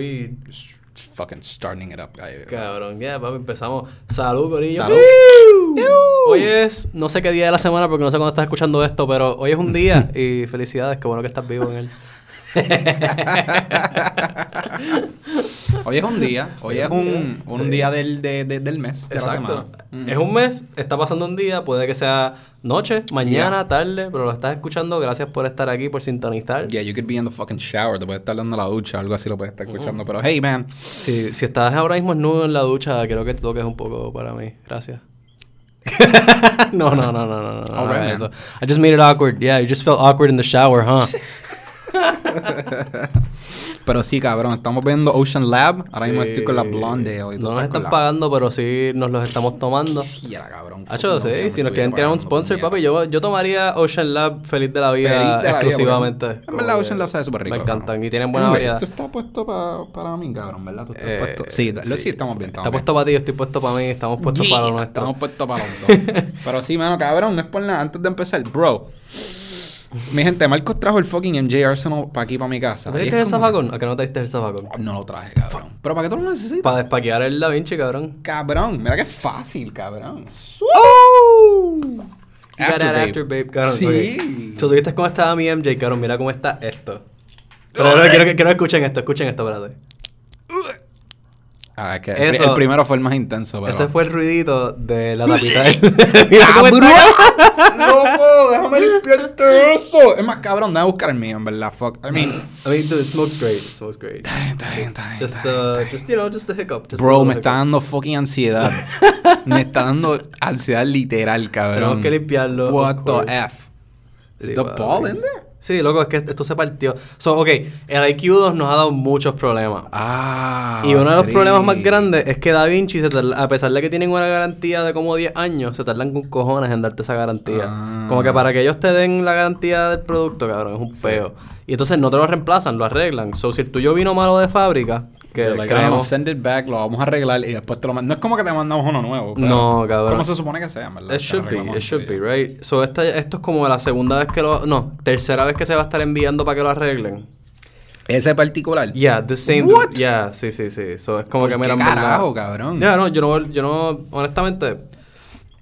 weed. Fucking starting it up, guy. Cabrón, ya, papi, empezamos. Salud, corillo. Salud. Hoy es, no sé qué día de la semana porque no sé cuándo estás escuchando esto, pero hoy es un día y felicidades, qué bueno que estás vivo en él. Hoy es un día, hoy es un, un Sí. día del, de- de- del mes, de la Exacto. semana. Es un mes, está pasando un día, puede que sea noche, mañana, Yeah. tarde, pero lo estás escuchando. Gracias por estar aquí, por sintonizar. Yeah, you could be in the fucking shower, te puedes estar dando la ducha, algo así lo puedes estar Mm. escuchando. Pero hey, man, Si, si estás ahora mismo nudo en la ducha, quiero que te toques un poco para mí. Gracias. no, no, no, no, no, no. All right, man. eso. I just made it awkward. Yeah, you just felt awkward in the shower, huh? pero sí, cabrón, estamos viendo Ocean Lab. Ahora mismo Sí. estoy con la Blondale. y tú No nos están la- pagando, pero sí nos los estamos tomando. Sí, era cabrón. Hacho, fucking sí, si nos quieren tirar un sponsor, papi, yo, yo tomaría Ocean Lab feliz de la vida Feliz de la vida, exclusivamente. porque- En verdad, Ocean Lab sabe súper rico. Me encantan cabrón. y tienen buena Anyway, variedad. Esto está puesto pa- para mí, cabrón, ¿verdad? Tú estás Eh, puesto. Sí, lo- sí, estamos bien. Está Estamos puesto para ti, yo estoy puesto para mí, estamos puestos Yeah, para lo nuestro. Estamos puestos para los dos. Pero sí, mano, cabrón, no es por nada. Antes de empezar, bro. Mi gente, Marcos trajo el fucking MJ Arsenal para aquí, para mi casa. ¿No Y es trajiste el zafacón? ¿A qué no trajiste el zafacón? No lo traje, cabrón. ¿Pero para qué tú lo necesitas? Para despaquear el Da Vinci, cabrón. Cabrón, mira qué fácil, cabrón. ¡Oh! After Babe. after, babe, cabrón. Sí. ok. So, ¿tú viste cómo estaba mi MJ, cabrón? Mira cómo está esto. Pero no, quiero, que, quiero que escuchen esto, escuchen eesto, espérate. Ah, es que el, Eso- el primero fue el más intenso, pero... Ese fue el ruidito de la tapita del... Mira cómo ¡Cabrón! ¡Loco! ¡Déjame limpiarte eso! Es más, cabrón, déjame buscar el mío, en verdad. Fuck. I mean... I mean, dude, it smokes great. It smokes great. Está bien, está bien, está bien, Just, uh, just, you know, just a hiccup. Just Bro, me está dando fucking ansiedad. me está dando ansiedad literal, cabrón. Tenemos que limpiarlo, What the. F? Is Sí, the ball in there? Sí, loco, es que esto se partió. So, ok, el IQ2 nos ha dado muchos problemas. Ah. Y uno de los tri. problemas más grandes es que Da Vinci, se tarda- a pesar de que tienen una garantía de como 10 años, se tardan con cojones en darte esa garantía. Ah. Como que para que ellos te den la garantía del producto, cabrón, es un peo. Y entonces no te lo reemplazan, lo arreglan. So, si el tuyo vino malo de fábrica, que like, "Ah, no, send it back, lo vamos a arreglar y después te lo mandamos. No es como que te mandamos uno nuevo. pero No, cabrón. ¿Cómo se supone que sea, verdad? It should be, it should be, right? So, esta, esto es como la segunda vez que lo... No, tercera vez que se va a estar enviando para que lo arreglen. Ese particular. Yeah, the same... What? Yeah, sí, sí, sí. So, es como ¿Por que qué mira, en verdad- carajo, cabrón? Ya, no, yo no, yo no, honestamente,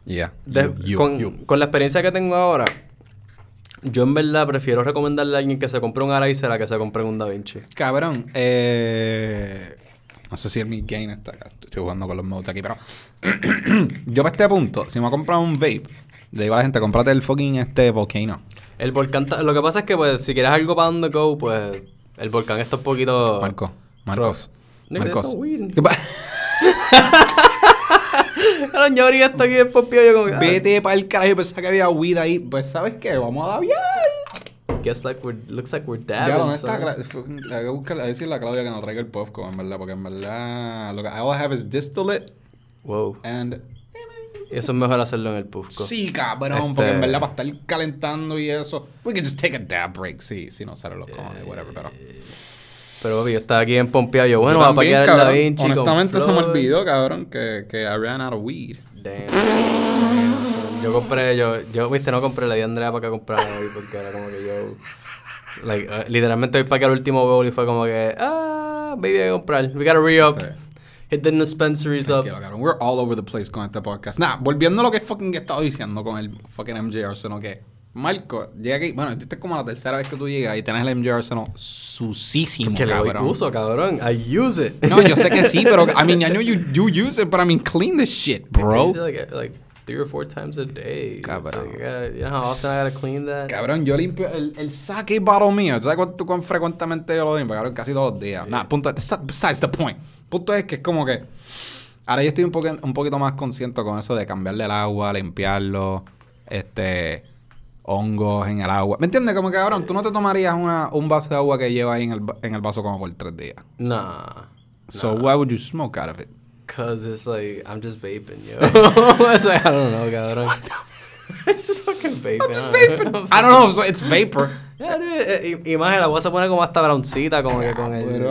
Yeah. de- You, you, con, you. con la experiencia que tengo ahora, yo en verdad prefiero recomendarle a alguien que se compre un Araser a que se compre un Da Vinci. Cabrón, eh... No sé si el mi gain está acá. Estoy jugando con los modes aquí, pero... yo para este punto, si me voy a comprar un vape, le digo a la gente, cómprate el fucking este Volcano. El volcán, lo que pasa es que pues si quieres algo para on the go, pues el volcán está un poquito... Marco, Marcos. Nigga, Marcos. there's no weed. ¿Qué pa- Cabrón, yo ahorita estoy aquí después pío yo como que, ah, Vete para el carajo, pensaba que había weed ahí. Pues, ¿sabes qué? Vamos a daviar. Guess like we're, looks like we're Ya, dabbing, ¿dónde está? fucking- Hay que buscarle, a decirle a Claudia que nos traiga el puffco, en verdad, porque en verdad, lo que all I have is distillate Wow. and... Y eso es mejor hacerlo en el Pufco. Sí, cabrón, Este- porque en verdad para estar calentando y eso, we can just take a dab break, sí, sí, no sale los cojones, whatever, pero... Pero papi, yo estaba aquí en Pompeo, yo bueno, va a paquear el Da Vinci honestamente se me olvidó, cabrón, que, que I ran out of weed. Damn. Yo compré, yo, yo, viste, no compré, le di a Andrea para que comprara hoy porque era como que yo, like, uh, literalmente hoy para que el último bowl y fue como que, ah, baby, hay que comprar, we gotta re-up, Sí. hit the dispensaries up. Cabrón. We're all over the place con este podcast. Nah, volviendo a lo que fucking he estado diciendo con el fucking MJ Arsenal, que Marco, llega aquí, bueno, esta es como la tercera vez que tú llegas y tienes el MJ Arsenal susísimo, Que cabrón. uso, cabrón, I use it. No, yo sé que sí, pero I mean, I know you, you use it, but I mean, clean this shit, I bro. use it like, like three or four times a day. Cabrón. like, I gotta- you know how often I gotta clean that? Cabrón, yo limpio el, el sake bottle mío. ¿Tú sabes cuánto, cuán frecuentemente yo lo limpio? Cabrón, casi todos los días. Nah, punto. Besides the point. Punto es que es como que. Ahora yo estoy un, poco, un poquito más consciente con eso de cambiarle el agua, limpiarlo, este. Hongos en el agua. ¿Me entiendes? Como que, cabrón, tú no te tomarías una, un vaso de agua que lleva ahí en el, en el vaso como por tres días. Nah. So, why would you smoke out of it? Cause it's like I'm just vaping, yo. it's like I don't know, cabrón. I just fucking vaping. I'm just vaping. I don't know, so it's vapor. Yeah, dude, i- Imagen, la voy a poner como hasta browncita, como que con el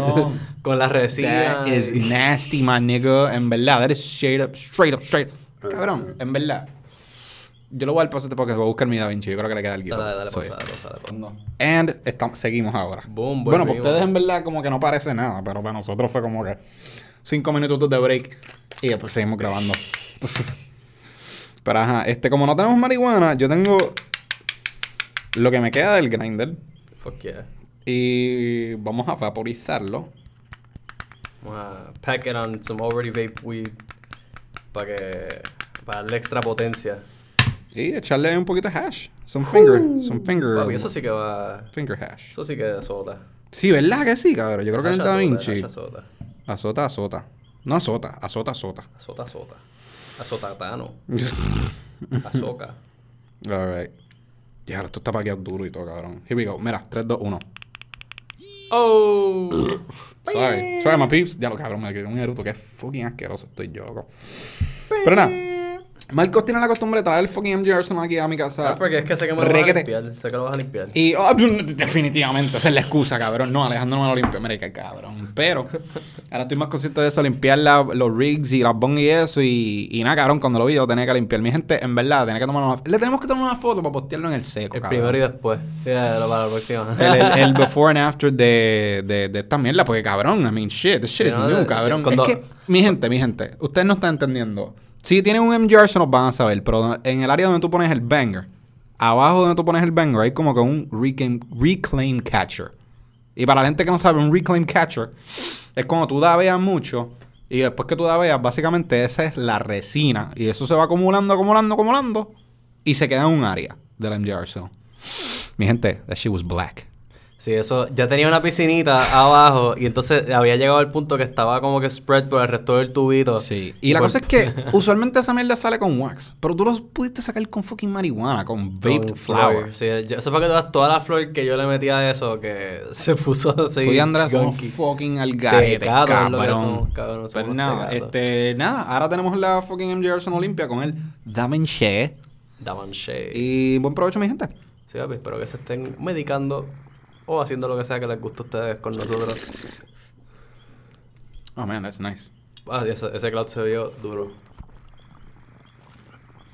con la resina. That is nasty, my nigga. En verdad, that is straight up, straight up, straight up. Cabrón, en verdad. Yo lo voy al paso porque voy a buscar mi Da Vinci. Yo creo que le queda el Dale, dale, pausa, dale, pausa, dale, pausa. No. And estamos, seguimos ahora. Boom, bueno, para volvimos. ustedes en verdad como que no parece nada, pero para nosotros fue como que cinco minutos de break y después seguimos grabando. pero ajá, este, como no tenemos marihuana, yo tengo lo que me queda del grinder Fuck yeah. y vamos a vaporizarlo. Vamos a pack it on some already vape weed para que para darle extra potencia. Y echarle un poquito de hash. Some finger, some finger, Papi, eso sí que va. finger hash. Eso sí que azota. Sí, ¿verdad que sí, cabrón? Yo creo que el Da azota, Vinci. azota. Azota, azota. No azota, azota, azota. Azota, azota. Azotatano. Azoka. Alright. Ya, esto está paqueado duro y todo, cabrón. Here we go. Mira, 3, 2, 1. Oh. Sorry. Sorry, my peeps. Ya lo cabrón, me quedé un eruto. Qué fucking asqueroso estoy yo, loco. Pero nada. Marcos tiene la costumbre de traer el fucking MG Arsenal aquí a mi casa. Ah, porque es que sé que me lo vas a limpiar. Sé que lo vas a limpiar. Y oh, definitivamente, esa es la excusa, cabrón. No, Alejandro no me lo limpió, mira qué cabrón. Pero ahora estoy más consciente de eso, limpiar la- los rigs y las bongs y eso. Y, y nada, cabrón, cuando lo vi yo tenía que limpiar. Mi gente, en verdad, tenía que tomar una... Le tenemos que tomar una foto para postearlo en el seco, el cabrón. primero y después. Lo para la próxima. El, el- el before and after de, de, de esta mierda, porque cabrón, I mean, shit, this shit is new, cabrón. cuando- Es que, mi gente, mi gente, ustedes no están entendiendo. Si tienen un MG Arsenal van a saber, pero en el área donde tú pones el banger, abajo donde tú pones el banger, hay como que un reclaim, catcher. Y para la gente que no sabe, un reclaim catcher es cuando tú dabeas mucho y después que tú dabeas, básicamente esa es la resina. Y eso se va acumulando, acumulando, acumulando y se queda en un área del MG Arsenal. Mi gente, that shit was black. Sí, eso. Ya tenía una piscinita abajo y entonces había llegado al punto que estaba como que spread por el resto del tubito. Sí. Y la Por- cosa es que usualmente esa mierda sale con wax. Pero tú lo pudiste sacar con fucking marihuana, con vaped Con flower. Sí, yo, eso para que todas toda la flor que yo le metía a eso que se puso así. Tú y Andrés somos gunky. fucking al garete, cabrón. somos, cabrón, Pero somos nada, este, nada, ahora tenemos la fucking MJ Arsenal limpia con el Damanche. Daban shade. Y buen provecho, mi gente. Sí, papi, espero que se estén medicando o haciendo lo que sea que les guste a ustedes con nosotros. Oh man, that's nice. Ah, ese, ese cloud se vio duro.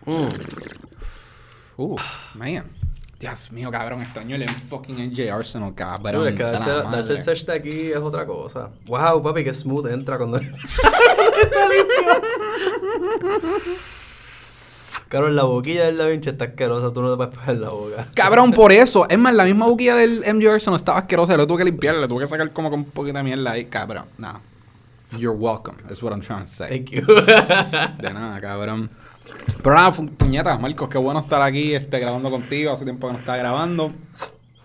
Mm. Uh, man. Dios mío, cabrón, extraño el fucking MJ Arsenal, cabrón. Es que darse, darse el search de aquí es otra cosa. Wow, papi, qué smooth entra cuando. Cabrón, la boquilla del Da Vinci está asquerosa, tú no te puedes pegar la boca. Cabrón, por eso. Es más, la misma buquilla del MJ Arsenal estaba asquerosa. Lo tuve que limpiar, le tuve que sacar como con un poquito de mierda ahí, cabrón. No. You're welcome, is what I'm trying to say. Thank you. De nada, cabrón. Pero nada, puñetas, Marcos, qué bueno estar aquí este, grabando contigo. Hace tiempo que no estaba grabando.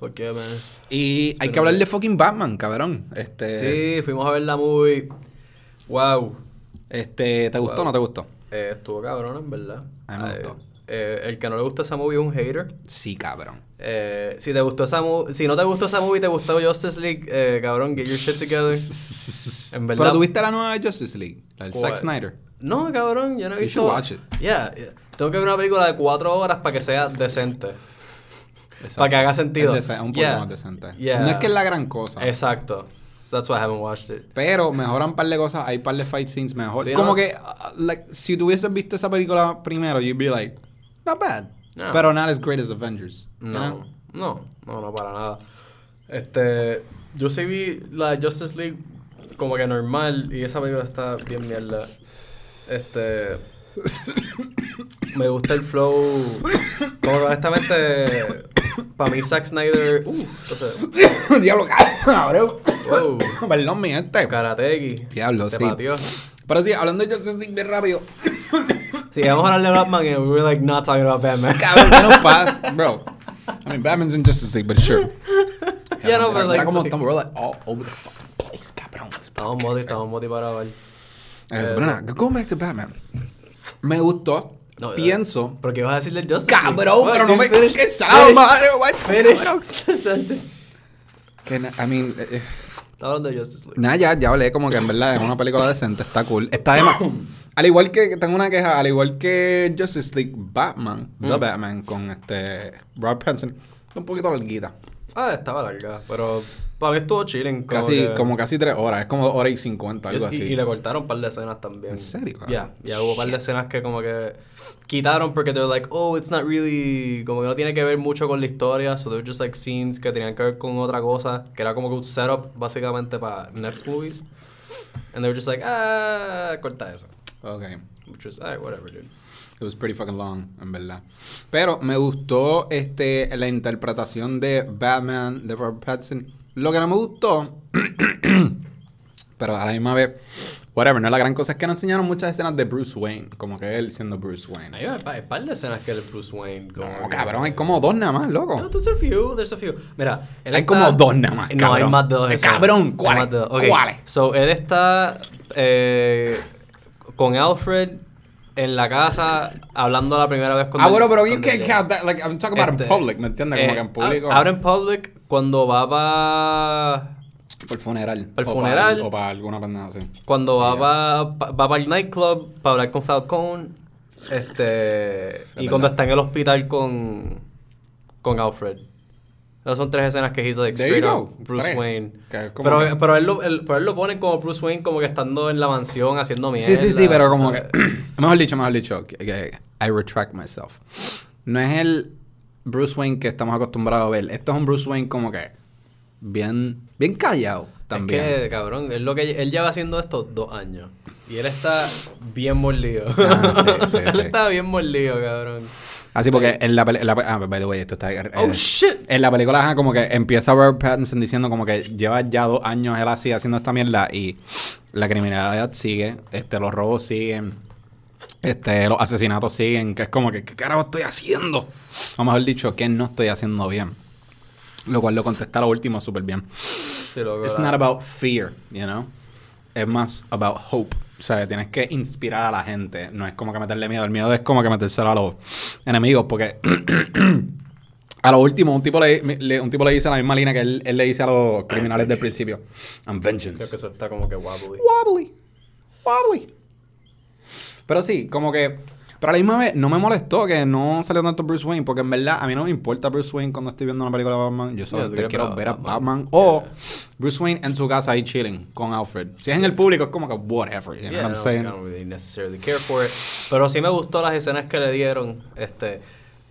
Fuck yeah, man. Y hay que hablar de fucking Batman, cabrón. Este, Sí, fuimos a ver la movie. Wow. este ¿Te gustó o no te gustó? Eh, estuvo cabrón, en verdad. A mí me Eh, gustó. eh, el que no le gusta esa movie es un hater. Sí, cabrón. Eh, si te gustó esa movie, si no te gustó esa movie y te gustó Justice League, eh, cabrón, get your shit together. En verdad. Pero tuviste la nueva Justice League, la. Zack Snyder. No, cabrón, yo no he You visto. should watch it. Yeah, yeah. Tengo que ver una película de cuatro horas para que sea decente. Exacto. Para que haga sentido. Es un Yeah. más decente. Yeah. No es que es la gran cosa. Exacto. So that's why I haven't watched it. Pero mejoran un par de cosas, hay un par de fight scenes mejor. Sí, Como ¿no? que, uh, like, si tú hubieses visto esa película primero, you'd be like, not bad. No. Pero not as great as Avengers. No, know? no, no, no, para nada. Este, yo sí vi la Justice League como que normal y esa película está bien mierda. Este, me gusta el flow. Como honestamente, para mí Zack Snyder, Diablo, cabrón. wow, Perdón, mi gente. Karateki, Diablo, te sí. pateó. Pero sí, hablando de Justice League bien rápido. Sí, vamos a hablar de Batman y we were like not talking about Batman. Cabrón, ¿qué nos pasa? Bro. I mean, Batman's in Justice League, but sure. Ya no, Mira- pero like, cómo sí. estamos, we're like all over the fucking place, cabrón. Estamos moti, estamos moti para ver. Pero nada, going back to Batman. Me gustó. No, Pienso. Pero ¿qué vas a decir del Justice League? Cabrón, pero no me. Finish- ¿Qué sabes, finish- the sentence. Que I mean, eh, eh, Está hablando de Justice League. nada, ya, ya hablé como que en verdad es una película decente, está cool. Está de. Al igual que, tengo una queja, al igual que Justice League Batman, The Mm. Batman, con este Rob Pattinson, un poquito larguita. Ah, estaba larga, pero para mí estuvo chilling. Como Casi, que- como casi tres horas. Es como hora y cincuenta, algo y, así. y le cortaron un par de escenas también. ¿En serio, Ya, ya hubo un par de escenas que como que quitaron porque they're like, oh, it's not really, como que no tiene que ver mucho con la historia, so they're just like scenes que tenían que ver con otra cosa, que era como que un setup básicamente para next movies. And they were just like, ah, corta eso. Ok. Which was, alright, whatever, dude. It was pretty fucking long, en verdad. Pero me gustó este la interpretación de Batman de Robert Pattinson. Lo que no me gustó, pero a la misma vez, whatever, no es la gran cosa, es que no enseñaron muchas escenas de Bruce Wayne, como que él siendo Bruce Wayne. Hay un par, par de escenas que el Bruce Wayne. Como No, cabrón, hay como dos nada más, No, loco. there's a few, there's a few. Mira, él Hay está- como dos nada más, No, hay cabrón. más de dos. Eh, escenas. cabrón, ¿cuáles? más de dos. Ok, ¿Cuáles? So, él está eh, con Alfred en la casa hablando la primera vez con Ah, bueno, pero you can't count that, like, I'm talking about in Este, public, ¿me entiendes? Como eh, que en público. Ahora en public, cuando va para... Por el funeral. Para el O funeral. o para alguna pendeja así. Cuando va, Yeah. va, va para el nightclub para hablar con Falcone. Este. y cuando está en el hospital con. Con Alfred. Esas son tres escenas que like There straight up. Bruce Tres. Wayne. Que como Pero, que- pero, él lo, él, pero él lo pone como Bruce Wayne, como que estando en la mansión haciendo mierda. Sí, sí, sí, pero como que. ¿sabes? mejor dicho, mejor dicho. que- que- I retract myself. No es el Bruce Wayne que estamos acostumbrados a ver. Esto es un Bruce Wayne como que. Bien. Bien callado también. Es que, cabrón, él, lo que, él lleva haciendo esto dos años. Y él está bien mordido. Ah, sí, sí, él sí. está bien mordido, cabrón. Así porque en la película. Ah, by the way, esto está. eh, Oh, shit. En la película, ajá, como que empieza Robert Pattinson diciendo como que lleva ya dos años él así haciendo esta mierda y la criminalidad sigue, este, los robos siguen, este, los asesinatos siguen, que es como que, ¿qué carajo estoy haciendo? O mejor dicho, ¿qué no estoy haciendo bien? Lo cual lo contesta lo último súper bien. Sí, loco, It's not about fear, you know? Es más about hope. O sea, tienes que inspirar a la gente. No es como que meterle miedo. El miedo es como que metérselo a los enemigos. Porque a lo último, un tipo le, le- un tipo le dice la misma línea que él, él le dice a los criminales del principio. I'm Creo vengeance. que eso está como que wobbly. Wobbly. Wobbly. Pero sí, como que... Pero a la misma vez, no me molestó que no salió tanto Bruce Wayne, porque en verdad a mí no me importa Bruce Wayne cuando estoy viendo una película de Batman. Yo solamente quieres quiero ver a Batman. Batman. O Bruce Wayne en su casa ahí chilling con Alfred. Si es en el público, es como que whatever. You know Yeah, what I'm no, saying? I don't really necessarily care for it. Pero sí me gustó las escenas que le dieron. Este,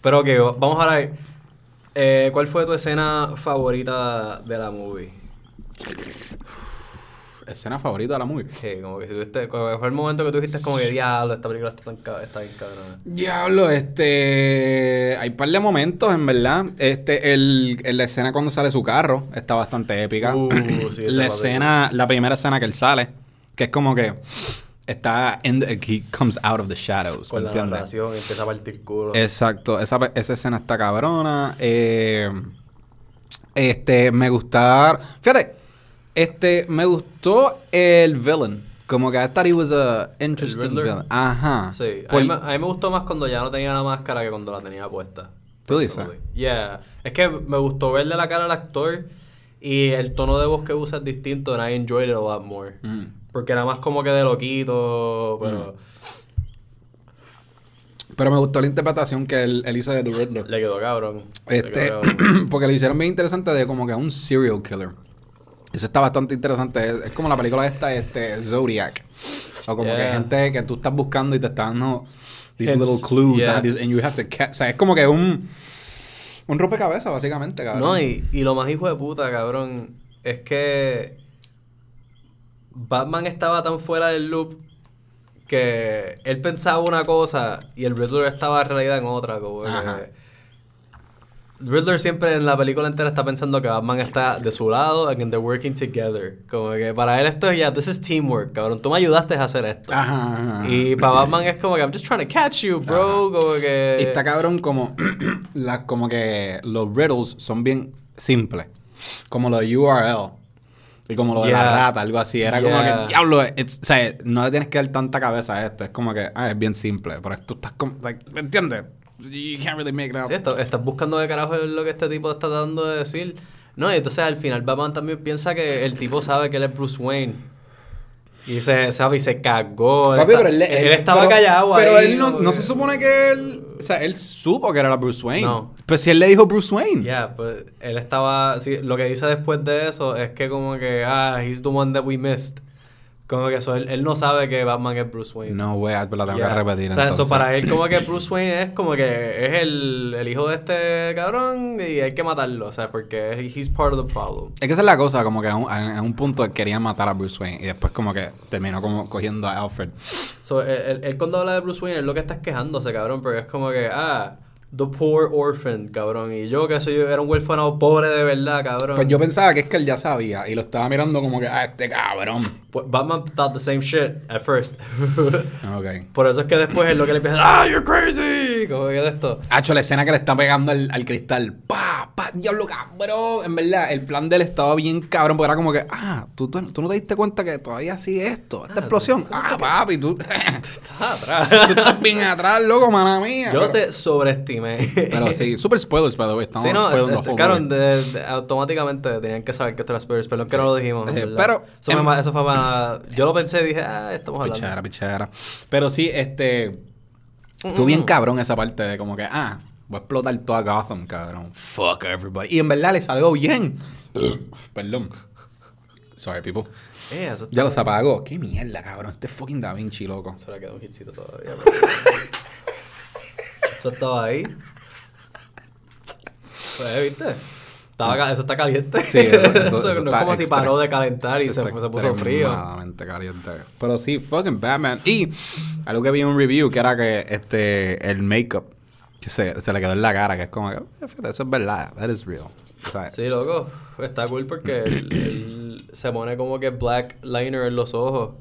pero que vamos a ver. Eh, ¿Cuál fue tu escena favorita de la movie? Escena favorita de la movie. Sí, como que si tuviste, como fue el momento que tú dijiste como que diablo, esta película está, tan, está bien cabrona. Diablo, este. Hay par de momentos, en verdad. Este, el, en la escena cuando sale su carro está bastante épica. Uh, sí, esa la es la escena, la primera escena que él sale, que es como que está. The- he comes out of the shadows. Con ¿Me la entiendes? narración empieza a partir culo. Exacto, esa, esa escena está cabrona. Eh, este, me gusta. Fíjate, este, me gustó el villain. Como que I thought he was a interesting villain. Ajá. Sí, a mí, me, a mí me gustó más cuando ya no tenía la máscara que cuando la tenía puesta. ¿Tú dices? Yeah. Es que me gustó verle la cara al actor y el tono de voz que usa es distinto and I enjoyed it a lot more. Mm. Porque era más como que de loquito, pero Pero me gustó la interpretación que él, él hizo de The Riddler. le quedó cabrón. Le Este, quedó cabrón. porque lo hicieron bien interesante de como que un serial killer. Eso está bastante interesante. Es, es como la película esta, este, Zodiac. O como que Yeah. gente que tú estás buscando y te está dando these little clues. Yeah. ah, these- and you have to catch. O sea, es como que un, un rompecabezas, básicamente, cabrón. No, y, y lo más hijo de puta, cabrón, es que Batman estaba tan fuera del loop que él pensaba una cosa y el Riddler estaba en realidad en otra. Como que- Ajá. Riddler siempre en la película entera está pensando que Batman está de su lado and they're working together. Como que para él esto es ya, this is teamwork, cabrón. Tú me ayudaste a hacer esto. Ajá, ajá, ajá. Y para Batman es como que I'm just trying to catch you, bro. Como que. Y está cabrón como, las como que los riddles son bien simples. Como lo de URL. Y como lo de la Yeah. rata, algo así. Era como Yeah. que, diablo, it's- o sea, no le tienes que dar tanta cabeza a esto. Es como que, ah, es bien simple. Pero tú estás como, like, ¿me entiendes? You can't really make it up. Sí, estás buscando de carajo lo que este tipo está tratando de decir. No, y entonces al final Batman también piensa que el tipo sabe que él es Bruce Wayne. Y se sabe y se cagó. Papi, está- pero él, él estaba pero- callado Pero ahí, él no, como no se supone que él, o sea, él supo que era la Bruce Wayne. No, Pues si él le dijo Bruce Wayne. Yeah, pues él estaba. Sí, lo que dice después de eso es que, como que, ah, he's the one that we missed. Como que eso, él, él no sabe que Batman es Bruce Wayne. No, güey, pero la tengo Yeah. que repetir. O sea, eso entonces. para él, como que Bruce Wayne es como que es el, el hijo de este cabrón y hay que matarlo, o sea, porque he's part of the problem. Es que esa es la cosa, como que en un, en un punto querían matar a Bruce Wayne y después como que terminó como cogiendo a Alfred. So, él, él- él cuando habla de Bruce Wayne, es lo que está es quejándose, cabrón, porque es como que, ah, the poor orphan, cabrón. Y yo que soy, era un huérfano pobre de verdad, cabrón. Pues yo pensaba que es que él ya sabía y lo estaba mirando como que, ah, este cabrón. Pues Batman thought the same shit at first. Ok. Por eso es que después es lo que le empieza, ah, you're crazy. Como que de esto. Hacho, la escena que le está pegando al, al cristal. ¡Pa! ¡Pa! ¡Diablo, cabrón! En verdad, el plan de él estaba bien cabrón, porque era como que, ah, ¿tú, tú, tú no te diste cuenta que todavía sigue esto, esta explosión. Ah, papi, tú, Está atrás. tú estás bien atrás, loco, mala mía. Yo Pero- se sobreestimé. Pero sí, super spoilers, by the way. Estamos Sí, no, the este, claro, movie. de- de- automáticamente tenían que saber que esto era spoilers, pero que no lo dijimos. Eh, pero- eso, me ma- eso fue para. Yo lo pensé y dije, ah, estamos hablando. Pichara, pichara. Pero sí, este. Estuvo bien cabrón esa parte de como que, ah, voy a explotar toda Gotham, cabrón. Fuck everybody. Y en verdad le salió bien. Perdón. Sorry, people. Eh, eso Ya los apagó. Qué mierda, cabrón. Este fucking Da Vinci, loco. Se le quedó un hitcito todavía. eso estaba ahí. Pues, ¿viste? Estaba, eso está caliente. Sí, eso- eso- Eso eso no es como si paró de calentar y se, puso frío. caliente. Pero sí, fucking Batman. Y algo que vi en un review que era que este el make-up se, se le quedó en la cara, que es como que, "Eh, fíjate, eso es verdad, that is real. ¿Sabes? Sí, loco. Está cool porque él, él se pone como que black liner en los ojos.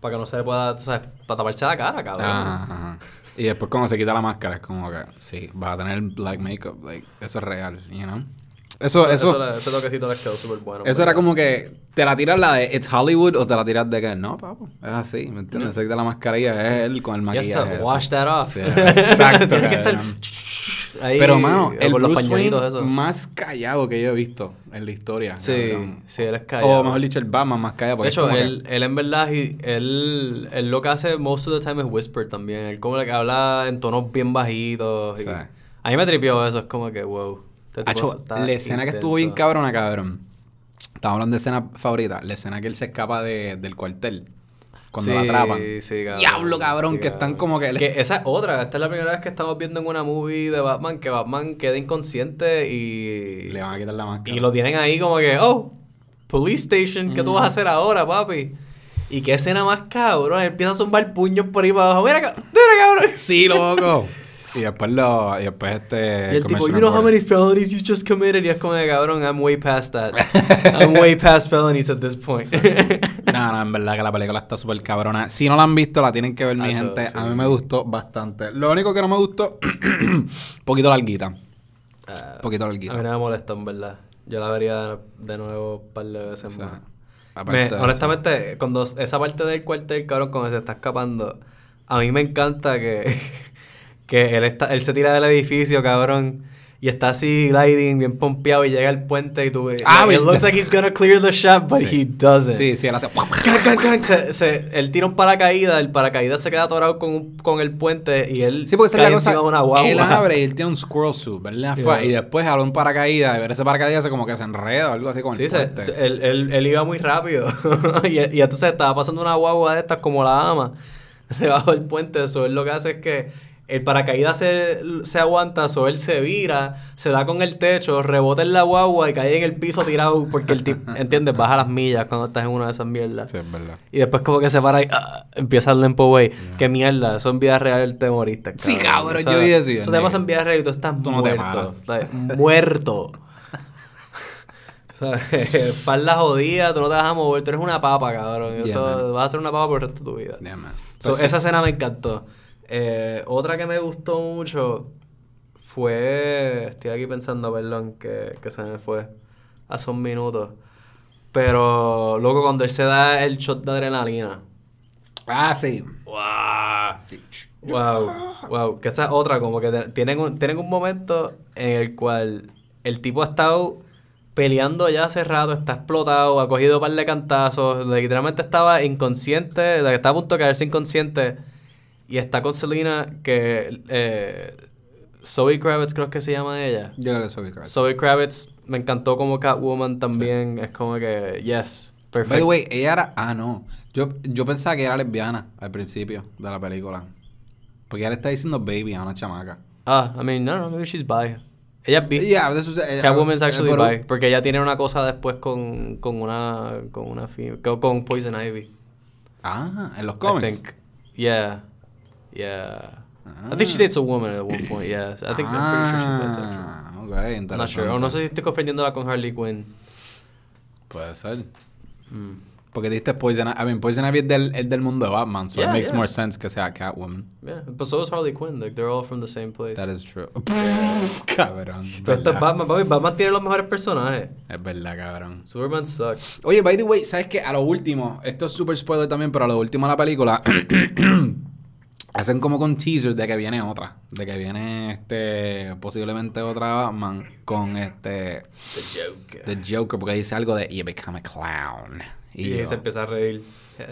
Para que no se le pueda, tú sabes, para taparse la cara, cabrón. Ajá, ajá. Y después cuando se quita la máscara es como que, sí, va a tener black makeup, like, eso es real, you know. Eso, Eso, eso, ese toquecito les quedó súper bueno. eso era como que, ¿te la tiras la de It's Hollywood o te la tiras de que no, papo? Es así, ¿me entiendes? Se quita la mascarilla, es él con el Yes, maquillaje. wash eso. that off. Exacto, Tiene que estar ahí, Pero, mano, el los Bruce Wayne eso. más callado que yo he visto en la historia. Sí, cabrón. sí, él es callado. O mejor dicho, el Batman más callado. De hecho, como que- él, él en verdad, he- él, él lo que hace most of the time es whisper también. Él como que habla en tonos bien bajitos. y-. A mí me tripió eso, es como que, wow. La escena que estuvo bien cabrona, cabrón. Estamos hablando de escena favorita. La escena que él se escapa de, del cuartel. Cuando sí, la atrapan. Sí, cabrón. Diablo, cabrón, Sí, que están como que... Que esa es otra. Esta es la primera vez que estamos viendo en una movie de Batman que Batman queda inconsciente y... Le van a quitar la máscara. Y lo tienen ahí como que, oh, police station, ¿qué tú vas a hacer ahora, papi? Y qué escena más cabrón. Él empieza a zumbar puños por ahí para abajo. Mira, mira cabrón. Sí, loco. y después lo... Y después este... Y el tipo, you know how many felonies you just committed? Y es como de cabrón, I'm way past that. I'm way past felonies at this point. No, no, en verdad que la película está súper cabrona. Si no la han visto, la tienen que ver, mi gente. sí. A mí me gustó bastante. Lo único que no me gustó... poquito larguita. Un poquito a mí larguita. no me molesta, en verdad. Yo la vería de, nuevo un par de veces O sea, más. Me- honestamente, cuando esa parte del cuartel, cabrón, cuando se está escapando, a mí me encanta que, que él, está, él se tira del edificio, cabrón, y está así gliding, bien pompeado, y llega al puente y tú. Ah, like, it looks like he's gonna clear the shot, but Sí. he doesn't. Sí, sí, él hace... Se, se- él tira un paracaídas, el paracaídas se queda atorado con, un- con el puente y él Sí, porque cae la cosa. encima de una guagua. Él abre y él tiene un squirrel suit, ¿verdad? Yeah. Y después abre un paracaídas y ver ese paracaídas se como que se enreda o algo así con Sí, el puente. se- él, él- él iba muy rápido. y, y entonces estaba pasando una guagua de estas como la ama debajo del puente. Eso él lo que hace es que el paracaídas se, se aguanta, so él se vira, se da con el techo, rebota en la guagua y cae en el piso tirado porque el tipo, ¿entiendes? Baja las millas cuando estás en una de esas mierdas. Sí, es verdad. Y después como que se para y ah, empieza el lempo way. Qué mierda, eso en vida real te moriste. Sí, cabrón, yo vi eso Eso te pasa en vida real y tú estás tú no te muerto. like, muerto. ¿Sabes? Espalda jodida, tú no te vas a mover, tú eres una papa, cabrón. Yeah, Eso, man. vas a ser una papa por el resto de tu vida. Yeah, man. So, Pues sí. Esa escena me encantó. Eh, otra que me gustó mucho fue. Estoy aquí pensando, perdón, que, que se me fue hace un minuto. Pero, loco, cuando él se da el shot de adrenalina. Ah, sí. ¡Wow! Wow, wow. Que esa es otra, como que tienen un, tienen un momento en el cual el tipo ha estado peleando ya hace rato, está explotado, ha cogido un par de cantazos, literalmente estaba inconsciente, de que está a punto de quedarse inconsciente y está con Selena que eh, Zoe Kravitz creo que se llama ella. Yo creo que soy Kravitz. Zoe Kravitz me encantó como Catwoman también. Es como que, yes, By the perfecto. way, ella era. Ah, no. Yo, yo pensaba que era lesbiana al principio de la película. Porque ella le está diciendo baby a una chamaca. Ah, I mean, no, no, maybe she's bi. Ella es bi. Yeah, eso- eh, Catwoman's eh, actually bi. Porque ella tiene una cosa después con, con una, con una, con, con Poison Ivy. Ah, en los cómics. think. Yeah. Yeah. I think she dates a woman at one point, yeah. I think, I'm pretty sure she's bisexual. Ah, ok, I'm not sure. O no sé si estoy confundiéndola con Harley Quinn. Puede ser. Mm. Porque diste Poison Ivy. I mean, Poison Ivy es del, es del mundo de Batman. So Yeah, it makes yeah. more sense que sea Catwoman. Yeah, but so is Harley Quinn. Like, they're all from the same place. That is true. cabrón. Pero. Batman, papi. Batman tiene los mejores personajes. Es verdad, cabrón. Superman sucks. Oye, by the way, ¿sabes qué? A lo último, esto es super spoiler también, pero a lo último de la película hacen como con teaser de que viene otra. De que viene este posiblemente otra Batman con este The Joker. The Joker, porque dice algo de You become a clown. Y, se empieza a reír.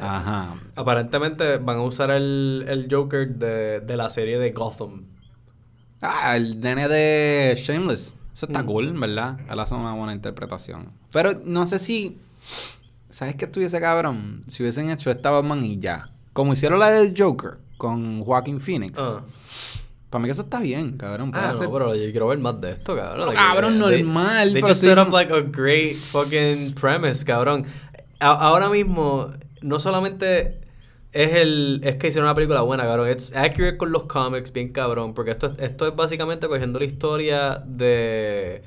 Ajá. Aparentemente van a usar el, el Joker de, de la serie de Gotham. Ah, el nene de Shameless. Eso está Mm. cool, ¿verdad? Él hace una buena interpretación. Pero no sé si. ¿Sabes qué estuviese cabrón? Si hubiesen hecho esta Batman y ya. Como hicieron la del Joker con Joaquin Phoenix. Ah, Para mí que eso está bien, cabrón. Ah, hacer- pero yo quiero ver más de esto, cabrón. No, cabrón, they- normal, They pero just set up like a great fucking premise, cabrón. A- ahora mismo, no solamente es el es que hicieron una película buena, cabrón. Es accurate con los cómics, bien cabrón. Porque esto, es- esto es básicamente cogiendo la historia de.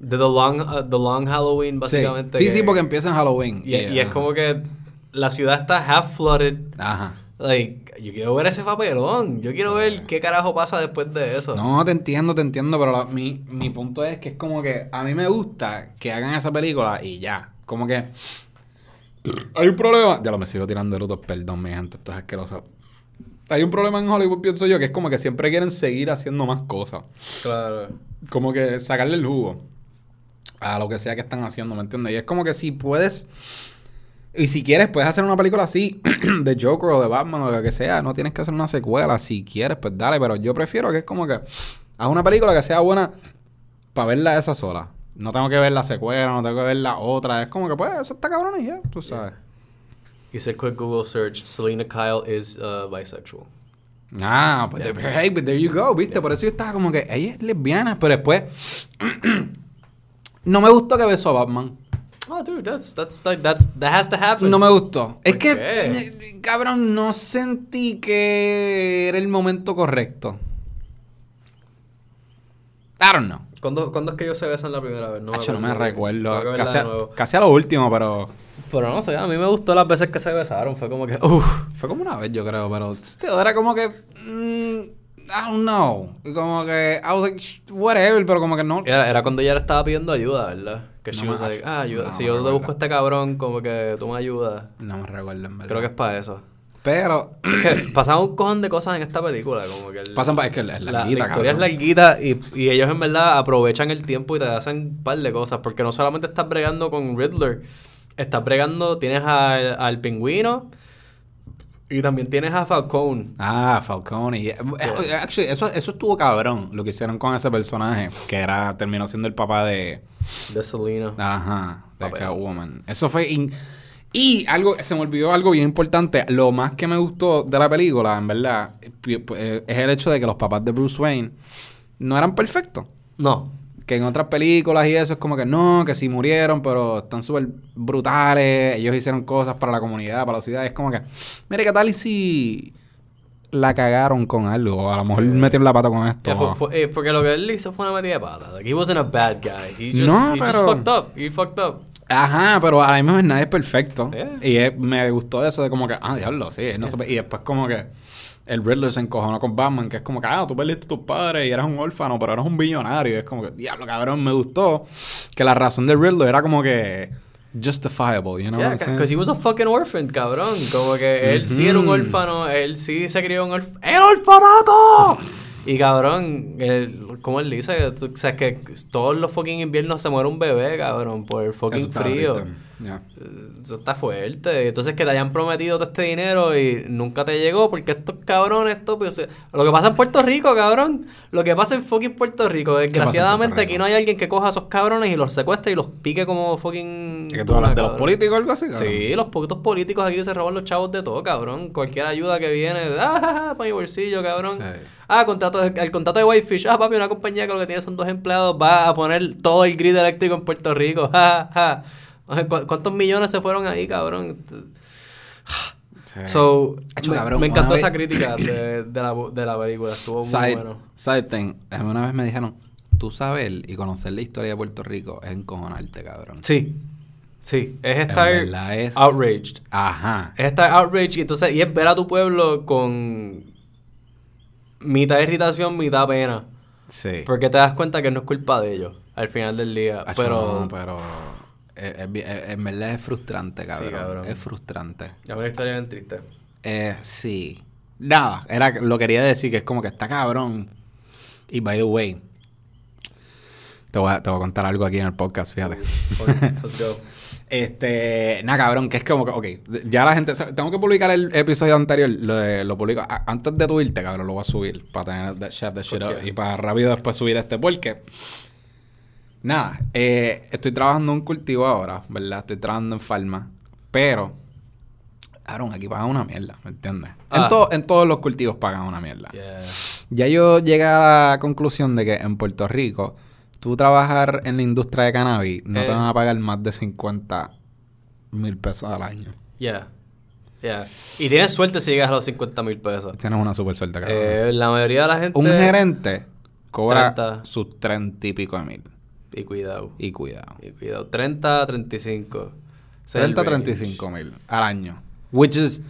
De The Long, uh, The Long Halloween, básicamente. sí, sí, porque empieza en Halloween. Y, y es como que la ciudad está half flooded. Ajá. Like, yo quiero ver ese papelón. Yo quiero ver qué carajo pasa después de eso. No, te entiendo, te entiendo, pero la- mi, mi punto es que es como que a mí me gusta que hagan esa película y ya. Como que hay un problema. Ya lo me sigo tirando de luto, perdón, mi gente, esto es asqueroso. Hay un problema en Hollywood, pienso yo, que es como que siempre quieren seguir haciendo más cosas. Claro. Como que sacarle el jugo a lo que sea que están haciendo, ¿me entiendes? Y es como que si puedes. Y si quieres, puedes hacer una película así, de Joker o de Batman o lo que sea. No tienes que hacer una secuela. Si quieres, pues dale. Pero yo prefiero que es como que haz una película que sea buena para verla esa sola. No tengo que ver la secuela, no tengo que ver la otra. Es como que, pues, eso está cabrón y ya, tú sabes. Hice quick Google search. Selena Kyle is uh, bisexual. Ah, pues, there- hey, but there you go, ¿viste? Por eso yo estaba como que ella es lesbiana, pero después. no me gustó que besó a Batman. Oh, dude, that's that's like that's that has to happen. No me gustó. Es ¿Por que, qué? eh, cabrón, no sentí que era el momento correcto. I don't know. ¿Cuándo, ¿Cuándo es que ellos se besan la primera vez? No, Hacho, no me Tengo que recuerdo. Casi a, nuevo. casi a lo último, pero Pero no sé, a mí me gustó las veces que se besaron. Fue como que, uff. fue como una vez, yo creo. Pero still, era como que. mm, I don't know. Y como que. I was like, "Sh- whatever, pero como que no. Era, era cuando ella le estaba pidiendo ayuda, ¿verdad? Que No she was like, ah, ayuda. no si yo te busco a este cabrón, como que tú me ayudas. No me recuerdo, en verdad. Creo que es para eso. Pero. Es que pasaban un cojón de cosas en esta película, como que... el- Pasan pa- es que es la, larguita, la historia es cabrón. larguita y, y ellos en verdad aprovechan el tiempo y te hacen un par de cosas. Porque no solamente estás bregando con Riddler, estás bregando, tienes al, al pingüino y también tienes a Falcone. Ah, Falcone. y- eh, Actually, eso, eso estuvo cabrón lo que hicieron con ese personaje, que era terminó siendo el papá de. De Selena. Ajá, de. Catwoman. Eso fue. in- Y algo, se me olvidó algo bien importante. Lo más que me gustó de la película, en verdad, pi- eh, es el hecho de que los papás de Bruce Wayne no eran perfectos. No. Que en otras películas y eso es como que no, que sí murieron, pero están súper brutales. Ellos hicieron cosas para la comunidad, para la ciudad. Es como que, mire, ¿qué tal y si la cagaron con algo? A lo mejor metieron la pata con esto. Fue- eh, porque lo que él hizo fue una metida de pata. Like, he wasn't a bad guy. He just, No, he just pero- fucked up. He fucked up. Ajá, pero a la misma vez nadie es perfecto. Yeah. Y es- me gustó eso de como que, ah, diablo, sí. no se pe- y después como que el Riddler se encojonó con Batman, que es como que, ah, tú perdiste a tus padres y eras un órfano, pero eras un billonario. Es como que, diablo, cabrón, me gustó que la razón del Riddler era como que justifiable, you know Yeah, what I'm saying? because he was a fucking orphan, cabrón. Como que él sí era un órfano, él sí se crió en orf ¡El orfanato! Y cabrón, él- como él dice, o sea, que todos los fucking inviernos se muere un bebé, cabrón, por el fucking Eso frío. Ya. Eso está fuerte. Entonces que te hayan prometido todo este dinero y nunca te llegó porque estos cabrones estúpidos... Lo que pasa en Puerto Rico, cabrón. Lo que pasa en fucking Puerto Rico. Desgraciadamente Puerto Rico? aquí no hay alguien que coja a esos cabrones y los secuestre y los pique como fucking... ¿Es que tú hablas de los políticos o algo así, cabrón? Sí, los poquitos políticos aquí se roban los chavos de todo, cabrón. Cualquier ayuda que viene, ah, para mi bolsillo, cabrón. Sí. Ah, contrato, el contrato de Whitefish. Ah, papi, una compañía que lo que tiene son dos empleados va a poner todo el grid eléctrico en Puerto Rico. Ja, ja. ¿Cu- ¿Cuántos millones se fueron ahí, cabrón? Sí. So, me, cabrón, me encantó esa vez- crítica de, de la, de la película. Estuvo muy Side, bueno. side thing. Una vez me dijeron, tú saber y conocer la historia de Puerto Rico es encojonarte, cabrón. Sí, sí. Es estar es- outraged. Ajá. Es estar outraged y entonces y es ver a tu pueblo con mitad irritación, mitad pena. Sí. Porque te das cuenta que no es culpa de ellos al final del día. Pero no, en verdad es frustrante, cabrón. cabrón. Es frustrante. es una historia bien triste. Eh, sí. Nada, era, lo quería decir que es como que está cabrón. Y by the way, te voy a, te voy a contar algo aquí en el podcast, fíjate. Let's go. Este, nada, cabrón, que es como que, ok, ya la gente, tengo que publicar el episodio anterior, lo, de- lo publico a- antes de tu irte, cabrón, lo voy a subir para tener that that shit ¿Por up, y para rápido después subir este, porque, nada, eh, estoy trabajando en un cultivo ahora, ¿verdad? Estoy trabajando en farma, pero, cabrón, aquí pagan una mierda, ¿me entiendes? En, Ah. to- en todos los cultivos pagan una mierda. Yeah. Ya yo llegué a la conclusión de que en Puerto Rico, tú trabajar en la industria de cannabis, no te Eh. van a pagar más de 50 mil pesos al año. Yeah. Yeah. Y tienes suerte si llegas a los 50 mil pesos. Tienes una super suerte, cabrón. Eh, la mayoría de la gente. Un gerente cobra 30. sus 30 y pico de mil. Y cuidado. Y cuidado. Y cuidado. 30, 35. Ese es el 30 a range. 35 mil al año. Which is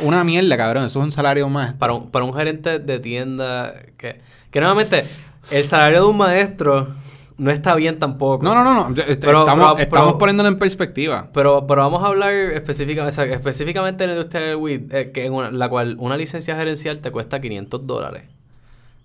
una mierda, cabrón. Eso es un salario más. Para un, para un gerente de tienda. Que, que nuevamente, el salario de un maestro no está bien tampoco. No, no, no, no. Este, Pero- estamos pero- estamos pero- poniéndolo en perspectiva. Pero, pero vamos a hablar específica, o sea, específicamente en la industria del weed, eh, que en una- la cual una licencia gerencial te cuesta 500 dólares.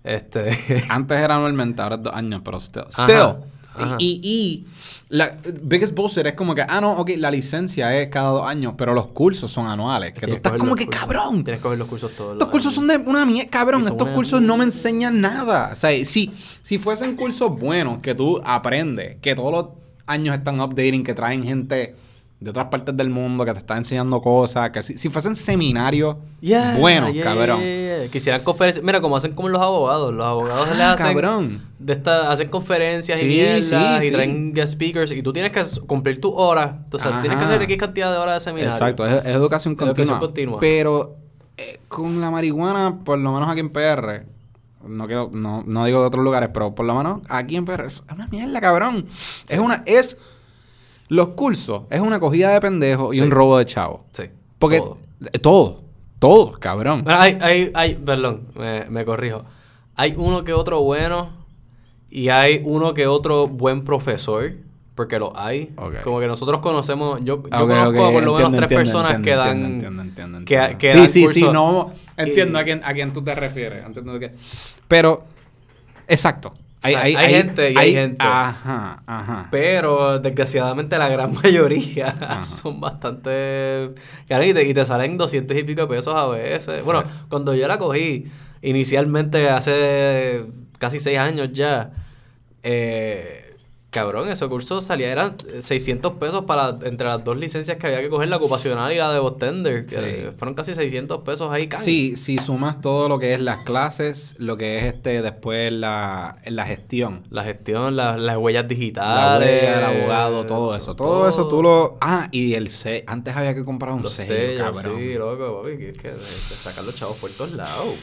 Este. Antes era anualmente, ahora es dos años, pero still. Still. Ajá. Y, y, y la biggest bullshit es como que, ah, no, ok, la licencia es cada dos años, pero los cursos son anuales. Que tú estás como que, cursos. cabrón. Tienes que coger los cursos todos. Estos cursos años. son de una mierda, cabrón. Estos cursos no me enseñan nada. O sea, si, si fuesen cursos buenos que tú aprendes, que todos los años están updating, que traen gente de otras partes del mundo, que te están enseñando cosas, que si, si fuesen seminarios Yeah, buenos, yeah, cabrón. yeah. Quisieran conferencias. Mira, como hacen como los abogados. Los abogados les Ah, hacen. cabrón. De esta, hacen conferencias Sí, y mierdas sí, y sí. traen guest speakers. Y tú tienes que cumplir tus horas. O sea, tú tienes que hacer X cantidad de horas de seminario. Exacto, es, es educación Educación continua. continua. Pero eh, con la marihuana, por lo menos aquí en PR, no quiero, no, no digo de otros lugares, pero por lo menos aquí en PR es una mierda, cabrón. Es una, es los cursos, es una cogida de pendejos y Sí. un robo de chavos. Sí. Porque todo. eh, todo, todo, cabrón. Bueno, hay, hay, hay, perdón, me, me corrijo. Hay uno que otro bueno y hay uno que otro buen profesor, porque lo hay. Como que nosotros conocemos, yo, yo Ah, conozco ok, por lo menos tres entiendo, personas entiendo, que dan... entiendo, entiendo, entiendo, que- que sí, dan sí, sí, no, entiendo Y- a quién, a quién tú te refieres. Entiendo que, pero, exacto. O sea, hay gente y hay gente. Ajá, ajá. Pero desgraciadamente la gran mayoría Ajá. son bastante... Claro, y te, y te salen 200 y pico de pesos a veces. Bueno, cuando yo la cogí inicialmente hace casi 6 años ya, eh, cabrón, ese curso salía, eran 600 pesos para entre las dos licencias que había que coger, la ocupacional y la de bostender. que Sí. Fueron casi 600 pesos ahí. can. Sí, si sumas todo lo que es las clases, lo que es este después la, la gestión. La gestión, la- las huellas La digitales. huella, el abogado, todo eso. Todo, eso tú lo... Ah, y el sello. Antes había que comprar un sello, sellos, cabrón. sí, loco, papi, que es que sacar los chavos por todos lados.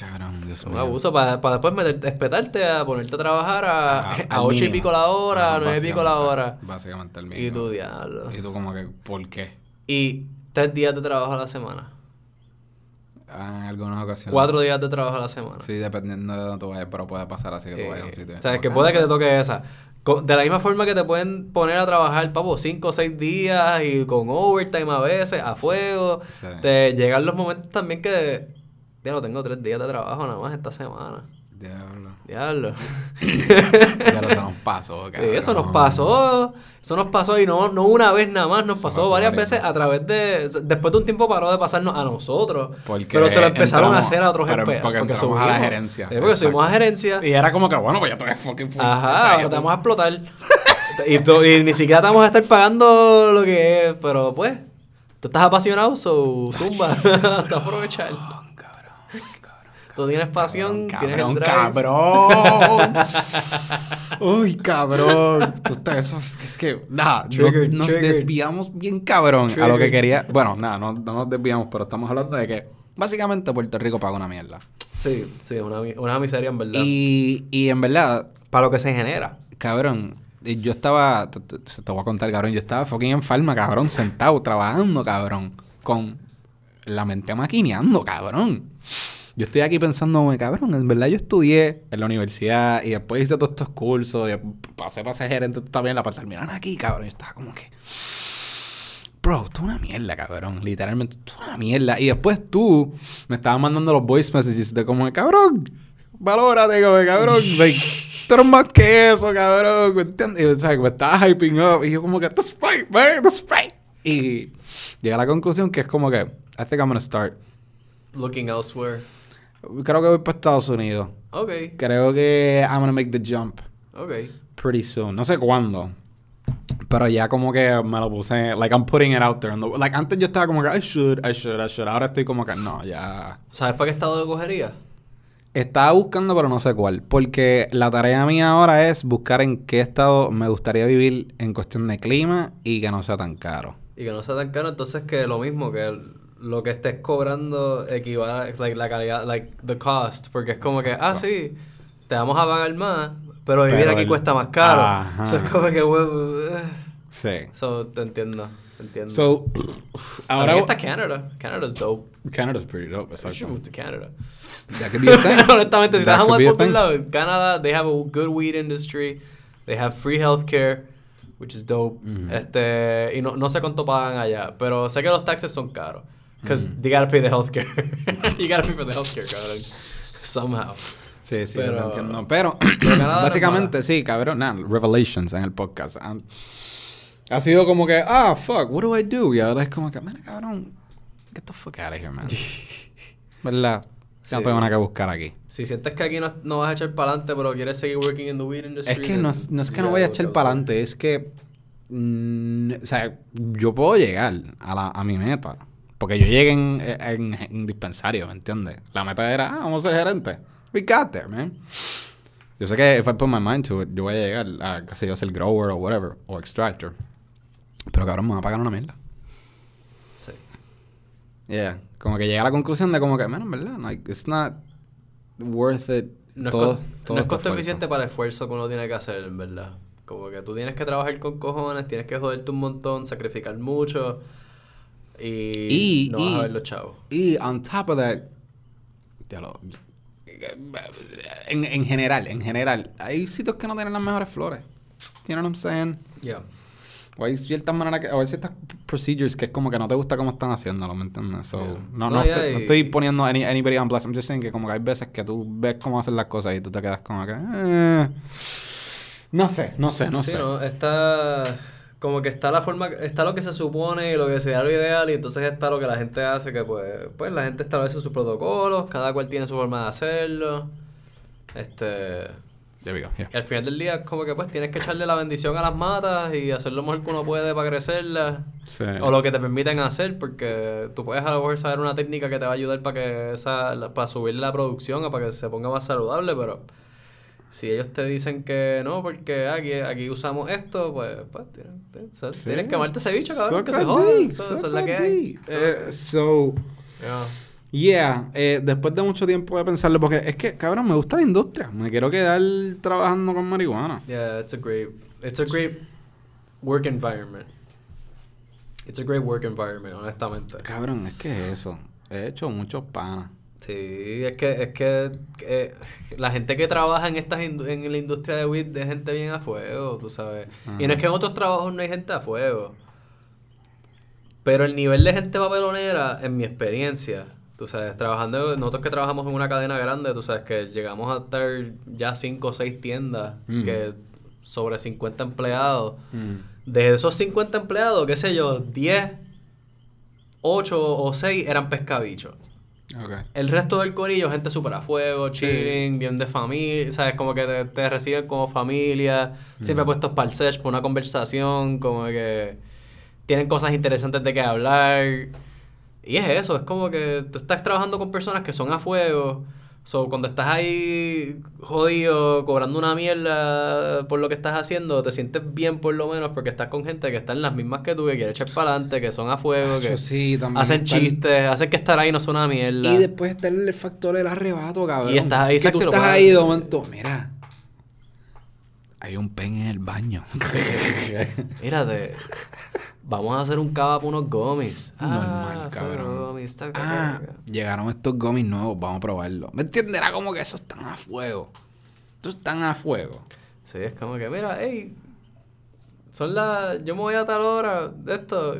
Cabrón, Dios Es un mío. abuso para después meter, espetarte a ponerte a trabajar a, Ah, a al 8 y mínimo. pico la hora, a 9 y pico la hora. Básicamente el Y mínimo. tu diablo. Y tú como que, ¿por qué? Y tres días de trabajo a la semana. Ah, en algunas ocasiones. Cuatro días de trabajo a la semana. Sí, dependiendo de dónde tú vayas, pero puede pasar así que tú Eh, vayas a un sitio. o sea, como que ah, puede que te toque esa. De la misma forma que te pueden poner a trabajar, papo, cinco o seis días y con overtime a veces, a fuego. Sí. Te llegan los momentos también que, ya no tengo tres días de trabajo nada más esta semana. Diablo. Diablo. Ya lo se nos pasó, cabrón. eso nos pasó. Eso nos pasó y no, no una vez nada más, nos Eso pasó, pasó varias veces a través de. Después de un tiempo paró de pasarnos a nosotros. Porque pero se lo empezaron a hacer a otros pero empleados. porque entramos subimos, a la gerencia. Porque subimos a gerencia. Y era como que, bueno, pues ya te fucking full. Ajá, ya te tú- vamos a explotar. y, tú- y ni siquiera te vamos a estar pagando lo que es, pero pues, tú estás apasionado, so zumba, te aprovechar. Cabrón, cabrón. Tú tienes pasión, tienes el Cabrón, drive. cabrón. Uy, cabrón. Tú estás, eso es que, nada, nos- triggered. desviamos bien cabrón a lo que quería. Bueno, nada, no, no nos desviamos, pero estamos hablando de que básicamente Puerto Rico paga una mierda. Sí, sí, una, una miseria en verdad. Y, y en verdad, para lo que se genera. cabrón, yo estaba, te, te- te voy a contar, cabrón, yo estaba fucking en Farma, cabrón, sentado, trabajando, cabrón, con la mente maquineando, cabrón. Yo estoy aquí pensando, cabrón, en verdad yo estudié en la universidad y después hice todos estos cursos y pasé para ser gerente también la para terminar aquí, cabrón. Yo estaba como que, bro, tú una mierda, cabrón, literalmente, tú una mierda. Y después tú me estabas mandando los voice messages de como, cabrón, valórate, como, cabrón, like, tú eres más que eso, cabrón, ¿me entiendes? Y, o sea, me estabas hyping up y yo como que, that's right, man, that's right. Y llegué a la conclusión que es como que, I think I'm gonna start. Looking elsewhere. Creo que voy para Estados Unidos. Ok, Creo que I'm gonna make the jump ok. pretty soon. No sé cuándo. Pero ya como que me lo puse, like I'm putting it out there. the- like antes yo estaba como que I should, I should, I should. Ahora estoy como que no, ya. ¿Sabes para qué estado de cogería? Estaba buscando pero no sé cuál. Porque la tarea mía ahora es buscar en qué estado me gustaría vivir en cuestión de clima y que no sea tan caro. Y que no sea tan caro, entonces que lo mismo, que lo que estés cobrando equivale, like, la calidad, like, the cost. Porque es como que, ah, sí, te vamos a pagar más, pero vivir Pero aquí el- cuesta más caro. Ajá. Es como que, we- eh. Sí. So, te entiendo, entiendo. So, Ahora está Canada. Canada's dope. Canada's pretty dope, You should move to Canada. That could be a thing. Honestamente, si estás por lado, Canadá, they have a good weed industry, they have free healthcare, which is dope. Mhm. Este, y no, no sé cuánto pagan allá, pero sé que los taxes son caros. Because Mhm. they gotta pay the healthcare. you gotta pay for the healthcare, cabrón. Somehow. Sí, sí, Pero- lo entiendo. Pero, pero no básicamente, sí, cabrón, nada, revelations en el podcast. Han- ha sido como que, ah, fuck, what do I do? Y ahora es como que, mira, cabrón, get the fuck out of here, man. ¿Verdad? Ya no Sí. tengo nada que buscar aquí. Si sientes que aquí no, no vas a echar para adelante, pero quieres seguir working in the weed industry. Es que no, es- no es que no voy a echar para adelante, es que, mm, o sea, yo puedo llegar a, la, a mi meta. Porque yo llegué en, en, en dispensario, ¿me entiendes? La meta era, ah, vamos a ser gerente. We got there, man. Yo sé que if I put my mind to it, yo voy a llegar a, qué sé yo, ser grower o whatever, o extractor. Pero cabrón, me va a pagar una mierda. Sí. Yeah. Como que llegué a la conclusión de como que, man, en verdad, like, it's not worth it. No es, todo, no es costo eficiente para el esfuerzo que uno tiene que hacer, en verdad. Como que tú tienes que trabajar con cojones, tienes que joderte un montón, sacrificar mucho y, Y- no y- vas a ver los chavos. Y on top of that, lo- en, en general, en general, hay sitios que no tienen las mejores flores. You know what I'm saying? Yeah. O hay ciertas maneras que, o hay ciertas procedures que es como que no te gusta cómo están haciéndolo, ¿me entiendes? So, Yeah. no, No, no, ya, estoy, no y- estoy poniendo any, anybody on blast. I'm just saying que como que hay veces que tú ves cómo hacen las cosas y tú te quedas como que... eh, no sé, no sé, no Sí, sé. ¿no? Está como que está la forma, está lo que se supone y lo que sería lo ideal y entonces está lo que la gente hace que pues, pues la gente establece sus protocolos, cada cual tiene su forma de hacerlo. Este, There we go, yeah. y al final del día como que pues tienes que echarle la bendición a las matas y hacer lo mejor que uno puede para crecerlas. Sí. O lo que te permiten hacer, porque tú puedes a lo mejor saber una técnica que te va a ayudar para que esa, para subir la producción o para que se ponga más saludable, pero si ellos te dicen que no, porque aquí, aquí usamos esto, pues, pues tienes, tienes- Sí. tienes que amarte ese bicho, cabrón, que se joda. Eso- es la que hay. Eh, so... Yeah. Yeah, eh, después de mucho tiempo de pensarlo, porque es que, cabrón, me gusta la industria. Me quiero quedar trabajando con marihuana. Yeah, it's a great, it's a great work environment. It's a great work environment, honestamente. Cabrón, es que es eso. He hecho muchos panas. Sí, es que, es que eh, la gente que trabaja en estas en la industria de weed es gente bien a fuego, tú sabes. Y no es que en otros trabajos no hay gente a fuego. Pero el nivel de gente papelonera, en mi experiencia, Tú sabes, trabajando, nosotros que trabajamos en una cadena grande, tú sabes que llegamos a estar ya 5 o 6 tiendas, Mm. que sobre 50 empleados. Mm. De esos 50 empleados, qué sé yo, 10, 8 o 6 eran pescabichos. El resto del corillo, gente súper a fuego, chilling, bien de familia, ¿sabes? Como que te, te reciben como familia, siempre Mm. puestos para el sesh, para una conversación, como que tienen cosas interesantes de que hablar. Y es eso, es como que tú estás trabajando con personas que son a fuego. So, cuando estás ahí jodido, cobrando una mierda por lo que estás haciendo, te sientes bien por lo menos porque estás con gente que está en las mismas que tú, que quiere echar para adelante, que son a fuego, que sí, hacen chistes, hacen que estar ahí no sea una mierda. Y después está el factor del arrebato, cabrón. Y estás ahí, exacto, tú estás ahí de momento, mira. Hay un pen en el baño. Mírate, vamos a hacer un cava para unos gomis. Normal, ah, cabrón. gomis, Ah, llegaron estos gummies nuevos, vamos a probarlo. ¿Me entiendes? Era como que esos están a fuego. Estos están a fuego. Sí, es como que, mira, hey, son las. Yo me voy a tal hora de esto.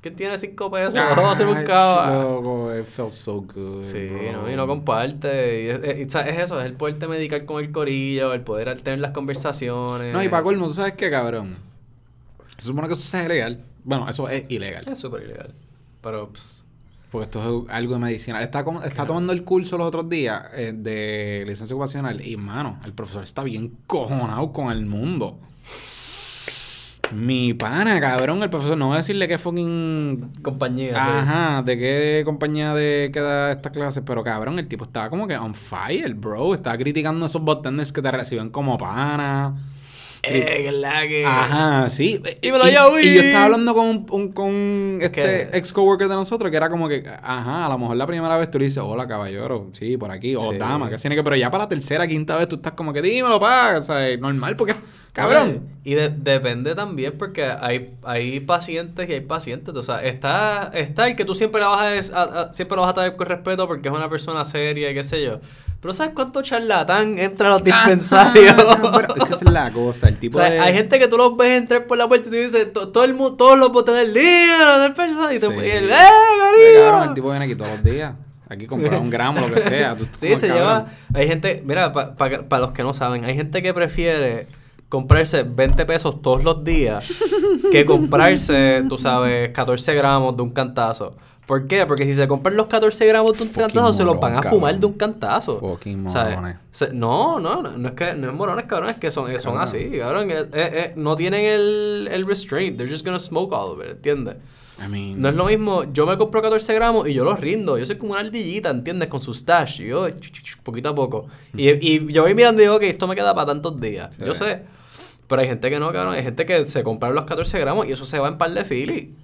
¿Quién tiene cinco pesos? Vamos a hacer un Ay, cava. Loco, it felt so good. Sí, bro. no, y no comparte. Y es, es- es- es eso, es el poderte medicar con el corillo, el poder tener las conversaciones. No, y para colmo, ¿tú sabes qué, cabrón? Se supone que eso sea ilegal. Bueno, eso es ilegal. Es súper ilegal. Pero, pss, Porque esto es algo de medicina. Está, con- está tomando el curso los otros días eh, de licencia ocupacional y, mano, el profesor está bien cojonado con el mundo. Mi pana, cabrón, el profesor, no voy a decirle qué fucking... compañía. Ajá, de qué compañía de que da estas clases, pero cabrón, el tipo estaba como que on fire, bro. Estaba criticando a esos bartenders que te reciben como pana. Eh, la que. Ajá, sí. Y, Yowie. y yo estaba hablando con, un, con este ¿Qué? ex coworker de nosotros que era como que, ajá, a lo mejor la primera vez tú le dices, hola caballero, sí, por aquí, o Sí. dama, que tiene que, pero ya para la tercera, quinta vez tú estás como que, dímelo, pa, o sea, normal, porque, cabrón. Y de- depende también porque hay, hay pacientes y hay pacientes. O sea, está, está el que tú siempre la vas a, des- a- a- siempre lo vas a tratar con respeto porque es una persona seria y qué sé yo. Pero ¿sabes cuánto charlatán entra a los dispensarios? Ajá, pero es que esa es la cosa, el O tipo sea, de... hay gente que tú los ves entrar por la puerta y te dice, "To- todo el mundo, todos los botones del día, del personal", y, te, Sí. y él, ¡eh, Pero, cabrón, cariño! el tipo viene aquí todos los días. Aquí comprar un gramo, lo que sea. tú- Sí, se cabrón. lleva. Hay gente, mira, para los que no saben, hay gente que prefiere comprarse 20 pesos todos los días que comprarse, tú sabes, 14 gramos de un cantazo. ¿Por qué? Porque si se compran los 14 gramos de un Fucking cantazo, se los van a fumar de un cantazo. Fucking ¿Sabes? morones. Se- no, no, no, no es que no es morones, cabrón, es que son, son Cabrón. así, cabrón. eh, eh, eh, no tienen el, el restraint, they're just gonna smoke all of it, ¿entiendes? I mean, No es lo mismo, yo me compro 14 gramos y yo los rindo. Yo soy como una ardillita, ¿entiendes? Con su stash. Y yo, poquito a poco. Y, y yo voy mirando y digo, ok, esto me queda para tantos días. Sí. Yo sé. Pero hay gente que no, cabrón. Hay gente que se compraron los 14 gramos y eso se va en par de fili.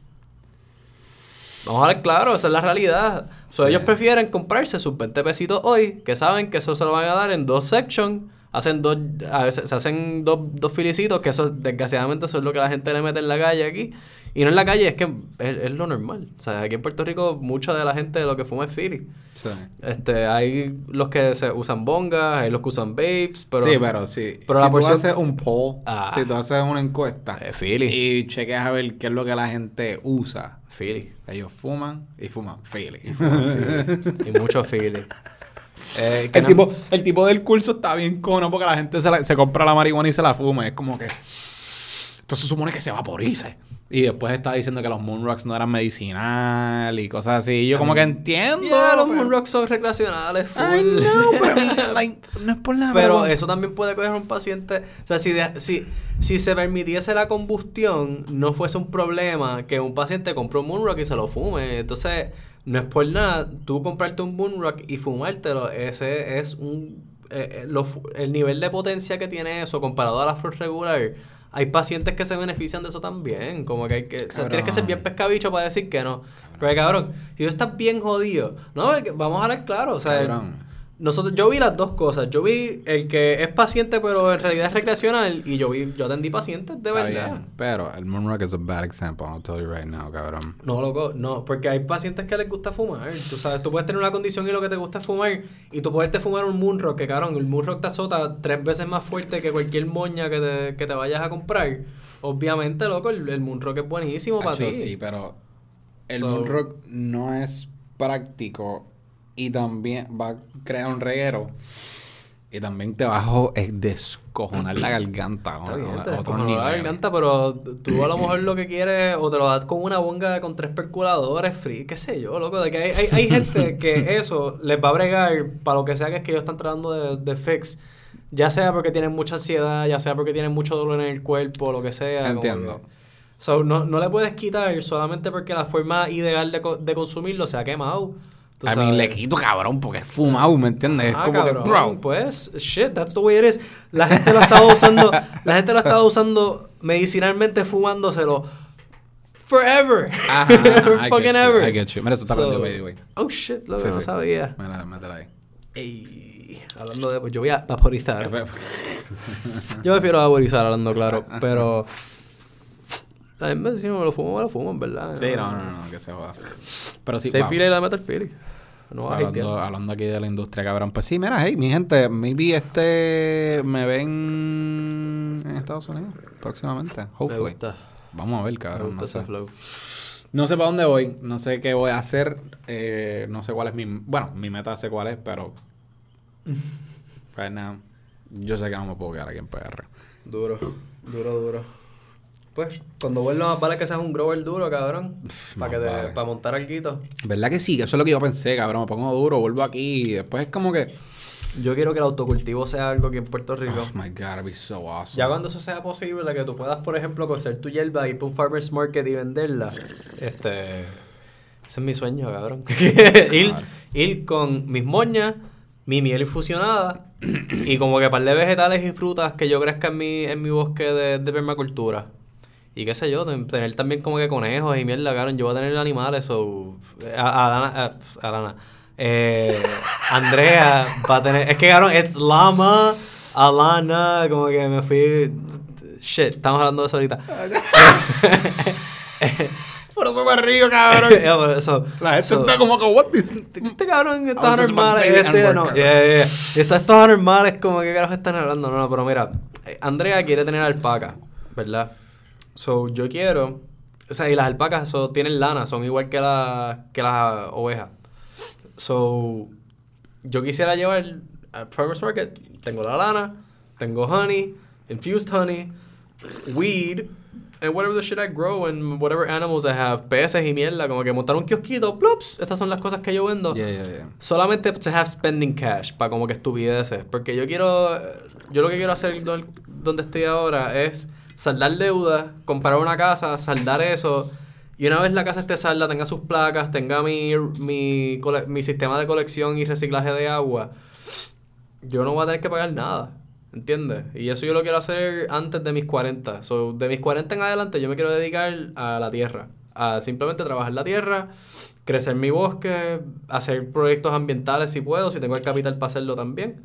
Vamos a ver claro, esa es la realidad. So, Sí. Ellos prefieren comprarse sus 20 pesitos hoy, que saben que eso se lo van a dar en dos sections. Hacen dos, a veces se hacen dos, dos filicitos, que eso desgraciadamente eso es lo que la gente le mete en la calle aquí. Y no en la calle, es que es, es lo normal. O sea, aquí en Puerto Rico mucha de la gente lo que fuma es fili. sí. Este, hay los que se usan bongas, hay los que usan vapes, pero... sí, pero sí. pero si la tú haces un poll, Ah. si tú haces una encuesta Es fili. y chequeas a ver qué es lo que la gente usa, Fili. ellos fuman y fuman Philly. y mucho fili. Eh, el, no- tipo, el tipo del curso está bien cono porque la gente se, la- se compra la marihuana y se la fuma. Es como que. Esto se supone que se vaporice. Y después está diciendo que los Moonrocks no eran medicinal y cosas así. Y yo, como que entiendo. Ya, los pero- Moonrocks son recreacionales, full. No, pero like, no es por nada. Pero eso también puede coger un paciente. O sea, si, de- si, si se permitiese la combustión, no fuese un problema que un paciente compre un Moonrock y se lo fume. Entonces, no es por nada. Tú comprarte un Moonrock y fumártelo, ese es un. eh, eh, lo el nivel de potencia que tiene eso comparado a la flor regular. Hay pacientes que se benefician de eso también. Como que hay que. O sea, tienes que ser bien pescabicho para decir que no. Pero cabrón, si tú estás bien jodido. No, vamos a hablar claro. O sea, Cabrón. Nosotros, yo vi las dos cosas. Yo vi el que es paciente, pero en realidad es recreacional. Y yo vi, yo atendí pacientes de verdad. bien, Pero el Moonrock is a bad example. I'll tell you right now, cabrón. No, loco, no, porque hay pacientes que les gusta fumar. Tú sabes, tú puedes tener una condición y lo que te gusta es fumar. Y tú poderte fumar un Moonrock, que cabrón, el Moonrock te azota tres veces más fuerte que cualquier moña que te, que te vayas a comprar. Obviamente, loco, el, el Moonrock es buenísimo para ti. sí, pero el So- Moonrock no es práctico y también va a crear un reguero. Y también te va a eh, descojonar la garganta. Está bien, te la garganta, pero tú a lo mejor lo que quieres o te lo das con una bonga con tres perculadores free, qué sé yo, loco. De que hay, hay, hay gente que eso les va a bregar para lo que sea que es que ellos están tratando de, de fix. Ya sea porque tienen mucha ansiedad, ya sea porque tienen mucho dolor en el cuerpo, lo que sea. Entiendo. So, no, no le puedes quitar solamente porque la forma ideal de, de consumirlo se ha quemado. Tú A mí le quito cabrón porque es fumado, ¿me entiendes? Es Ah, como cabrón, que, bro. pues, shit, that's the way it is. La gente lo estaba usando, la gente lo estaba usando medicinalmente fumándoselo forever. Ajá, I get Fucking you, ever. I get you. Mira, eso está So- prendido, by the way. Oh shit, lo que Sí, no sí. sabía. Mira, métela ahí. Ey, hablando de, pues yo voy a vaporizar. Yo prefiero vaporizar hablando claro, pero a mí, si no me lo fumo, me lo fumo, en verdad. Sí, no, no, no, que se joda. Pero sí, Si hay wow. fila y la metal Philly. No hablando, aquí de la industria, cabrón. Pues sí, mira, hey, mi gente, maybe este me ven en Estados Unidos próximamente. Me Hopefully. gusta, Vamos a ver, me cabrón. gusta No ese sé. flow. no sé para dónde voy, no sé qué voy a hacer, eh, no sé cuál es mi... Bueno, mi meta sé cuál es, pero... Right now, yo sé que no me puedo quedar aquí en PR. Duro, duro, duro. Pues, cuando vuelva más vale que seas un grower duro, cabrón. Para que te, para montar algo. ¿Verdad que sí? Eso es lo que yo pensé, cabrón. Me pongo duro, vuelvo aquí y después es como que... Yo quiero que el autocultivo sea algo aquí en Puerto Rico. Oh my God, it'd be so awesome. Ya cuando eso sea posible, que tú puedas, por ejemplo, cocer tu hierba, ir para un farmer's market y venderla. Este. Ese es mi sueño, cabrón. ir, ir con mis moñas, mi miel infusionada y como que par de vegetales y frutas que yo crezca en mi, en mi bosque de, de permacultura. Y qué sé yo, ten- tener también como que conejos y mierda, cabrón. Yo voy a tener animales o... A, Alana... a- Alana. Eh, Andrea va a tener... Es que, cabrón, es Lama, Alana, como que me fui... Shit, estamos hablando de eso ahorita. Por eso me río, cabrón. Por eso. La gente So- está como que, what this... este cabrón, say the Este, no, yeah, yeah, yeah. Estos, estos anormales, como que carajo están hablando. No, no, pero mira, eh, Andrea quiere tener alpaca, ¿verdad? So, yo quiero. O sea, y las alpacas so, tienen lana, son igual que, la, que las ovejas. So, yo quisiera llevar al farmer's market. Tengo la lana, tengo honey, infused honey, weed, and whatever the shit I grow and whatever animals I have, peces y mierda, como que montar un kiosquito, plups, estas son las cosas que yo vendo. Yeah, yeah, yeah. Solamente to have spending cash, para como que estupideces. Porque yo quiero, yo lo que quiero hacer don- donde estoy ahora es saldar deudas, comprar una casa, saldar eso. Y una vez la casa esté salda, tenga sus placas, tenga mi, mi, mi sistema de colección y reciclaje de agua, yo no voy a tener que pagar nada. ¿Entiendes? Y eso yo lo quiero hacer antes de mis 40. So, de mis 40 en adelante yo me quiero dedicar a la tierra. A simplemente trabajar la tierra, crecer mi bosque, hacer proyectos ambientales si puedo, si tengo el capital para hacerlo también.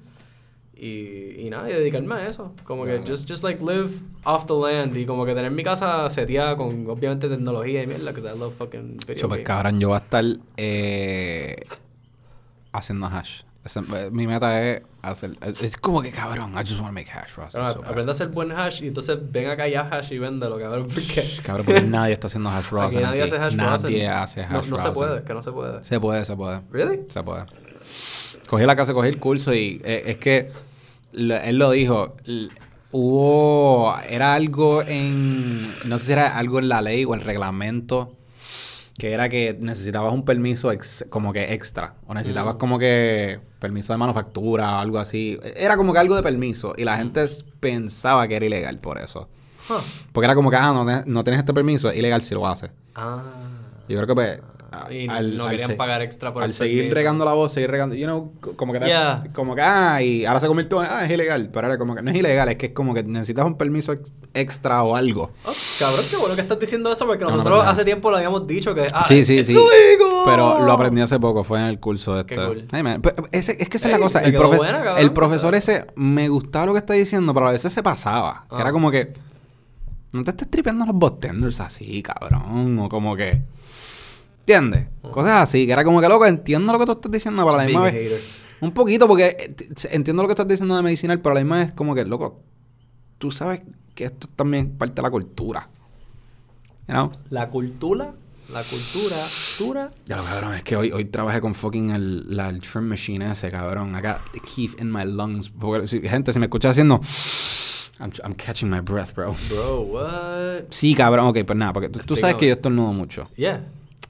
Y, y nada, y dedicarme a eso. Como que just, just like live off the land y como que tener mi casa seteada con obviamente tecnología y mierda, que I love fucking video Yo, games. cabrón, yo voy a estar eh, haciendo hash. Eh, mi meta es hacer... Es como que, cabrón, I just want to make hash. bro. So aprende a hacer buen hash y entonces ven acá y haz hash y véndelo, cabrón, porque... Cabrón, porque nadie está haciendo hash Aquí rosin nadie hace hash Nadie rosin. hace hash No, no se puede, que no se puede. Se puede, se puede. ¿Really? Se puede. Cogí la casa, cogí el curso y eh, es que lo- él lo dijo. Hubo. Era algo en. No sé si era algo en la ley o el reglamento. Que era que necesitabas un permiso ex- como que extra. O necesitabas Mm. como que permiso de manufactura o algo así. Era como que algo de permiso. Y la gente s- pensaba que era ilegal por eso. Huh. Porque era como que, ah, no, no tienes este permiso, es ilegal si lo haces. Ah. Yo creo que pues. Y al- no querían pagar extra por al el seguir regando la voz, seguir regando, you know, como que, Yeah. como que, ah, y ahora se convirtió en, ah, es ilegal, pero era como que no es ilegal, es que es como que necesitas un permiso ex- extra o algo. Oh, cabrón, qué bueno que estás diciendo eso porque No, no, nosotros no. hace tiempo lo habíamos dicho que ah, sí, sí, sí. Pero lo aprendí hace poco, fue en el curso de Qué este. cool. Hey, man, pe- ese- es que esa es la cosa, el, quedó profe- buena, cabrón, el o profesor ese me gustaba lo que está diciendo, pero a veces se pasaba, que Ah. era como que no te estés tripeando los botenders así, cabrón, o como que ¿Entiendes? Cosas así, que era como que loco, entiendo lo que tú estás diciendo, pero a la misma vez. hater. Un poquito, porque eh, entiendo lo que estás diciendo de medicinal, pero a la misma vez como que, loco, tú sabes que esto es también parte de la cultura. You know? La cultura La cultura, cultura. Ya lo cabrón, es que hoy, hoy trabajé con fucking el, la, el trim machine ese, cabrón. I got the keef in my lungs. Porque, si- gente, si me escucha haciendo... I'm, I'm catching my breath, bro. Bro, what? Sí, cabrón, ok, pues nada, porque tú, tú sabes que yo estornudo mucho. Yeah.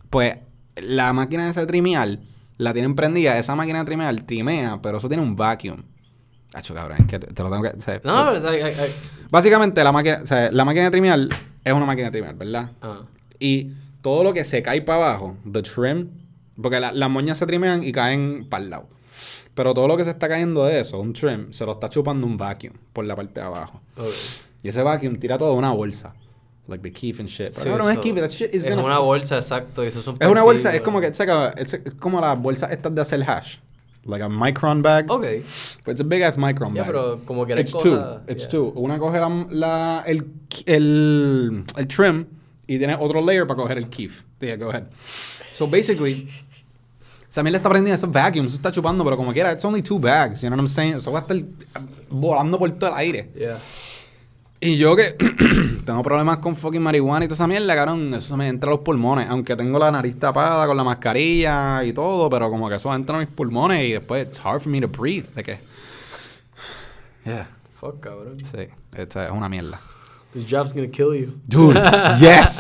Pues la máquina esa de trimear, la tienen prendida, esa máquina de trimear trimea, pero eso tiene un vacuum. Hacho, cabrón, es que te, lo tengo que... o sea, No, pero, Básicamente, la máquina, o sea, la máquina de trimear es una máquina de trimear, ¿verdad? ah. Y todo lo que se cae para abajo, the trim, porque la- las moñas se trimean y caen para el lado. Pero todo lo que se está cayendo de eso, un trim, se lo está chupando un vacuum por la parte de abajo. Ok. Y ese vacuum tira todo de una bolsa. Like the keef and shit. Pero Sí, cabrón, es so- keef, that shit is es gonna- una bolsa, exacto. Eso es, un Es una bolsa, es como que, it's like a- it's es como las bolsas estas de hacer hash. Like a micron bag. Ok. But it's a big ass micron Ya, bag. pero como que It's two. It's two. Una coge la, la- el, el, el trim y tiene otro layer para coger el keef. Yeah, go ahead. So basically, mierda está prendida, ese vacuum, eso está chupando, pero como quiera, it's only two bags, you know what I'm saying? Eso va a estar volando por todo el aire. Yeah. Y yo que tengo problemas con fucking marihuana y toda esa mierda, cabrón, eso se me entra a los pulmones. Aunque tengo la nariz tapada con la mascarilla y todo, pero como que eso entra a mis pulmones y después it's hard for me to breathe. De que. Yeah. Fuck, cabrón. Sí, esto es una mierda. This job's gonna kill you. Dude, yes.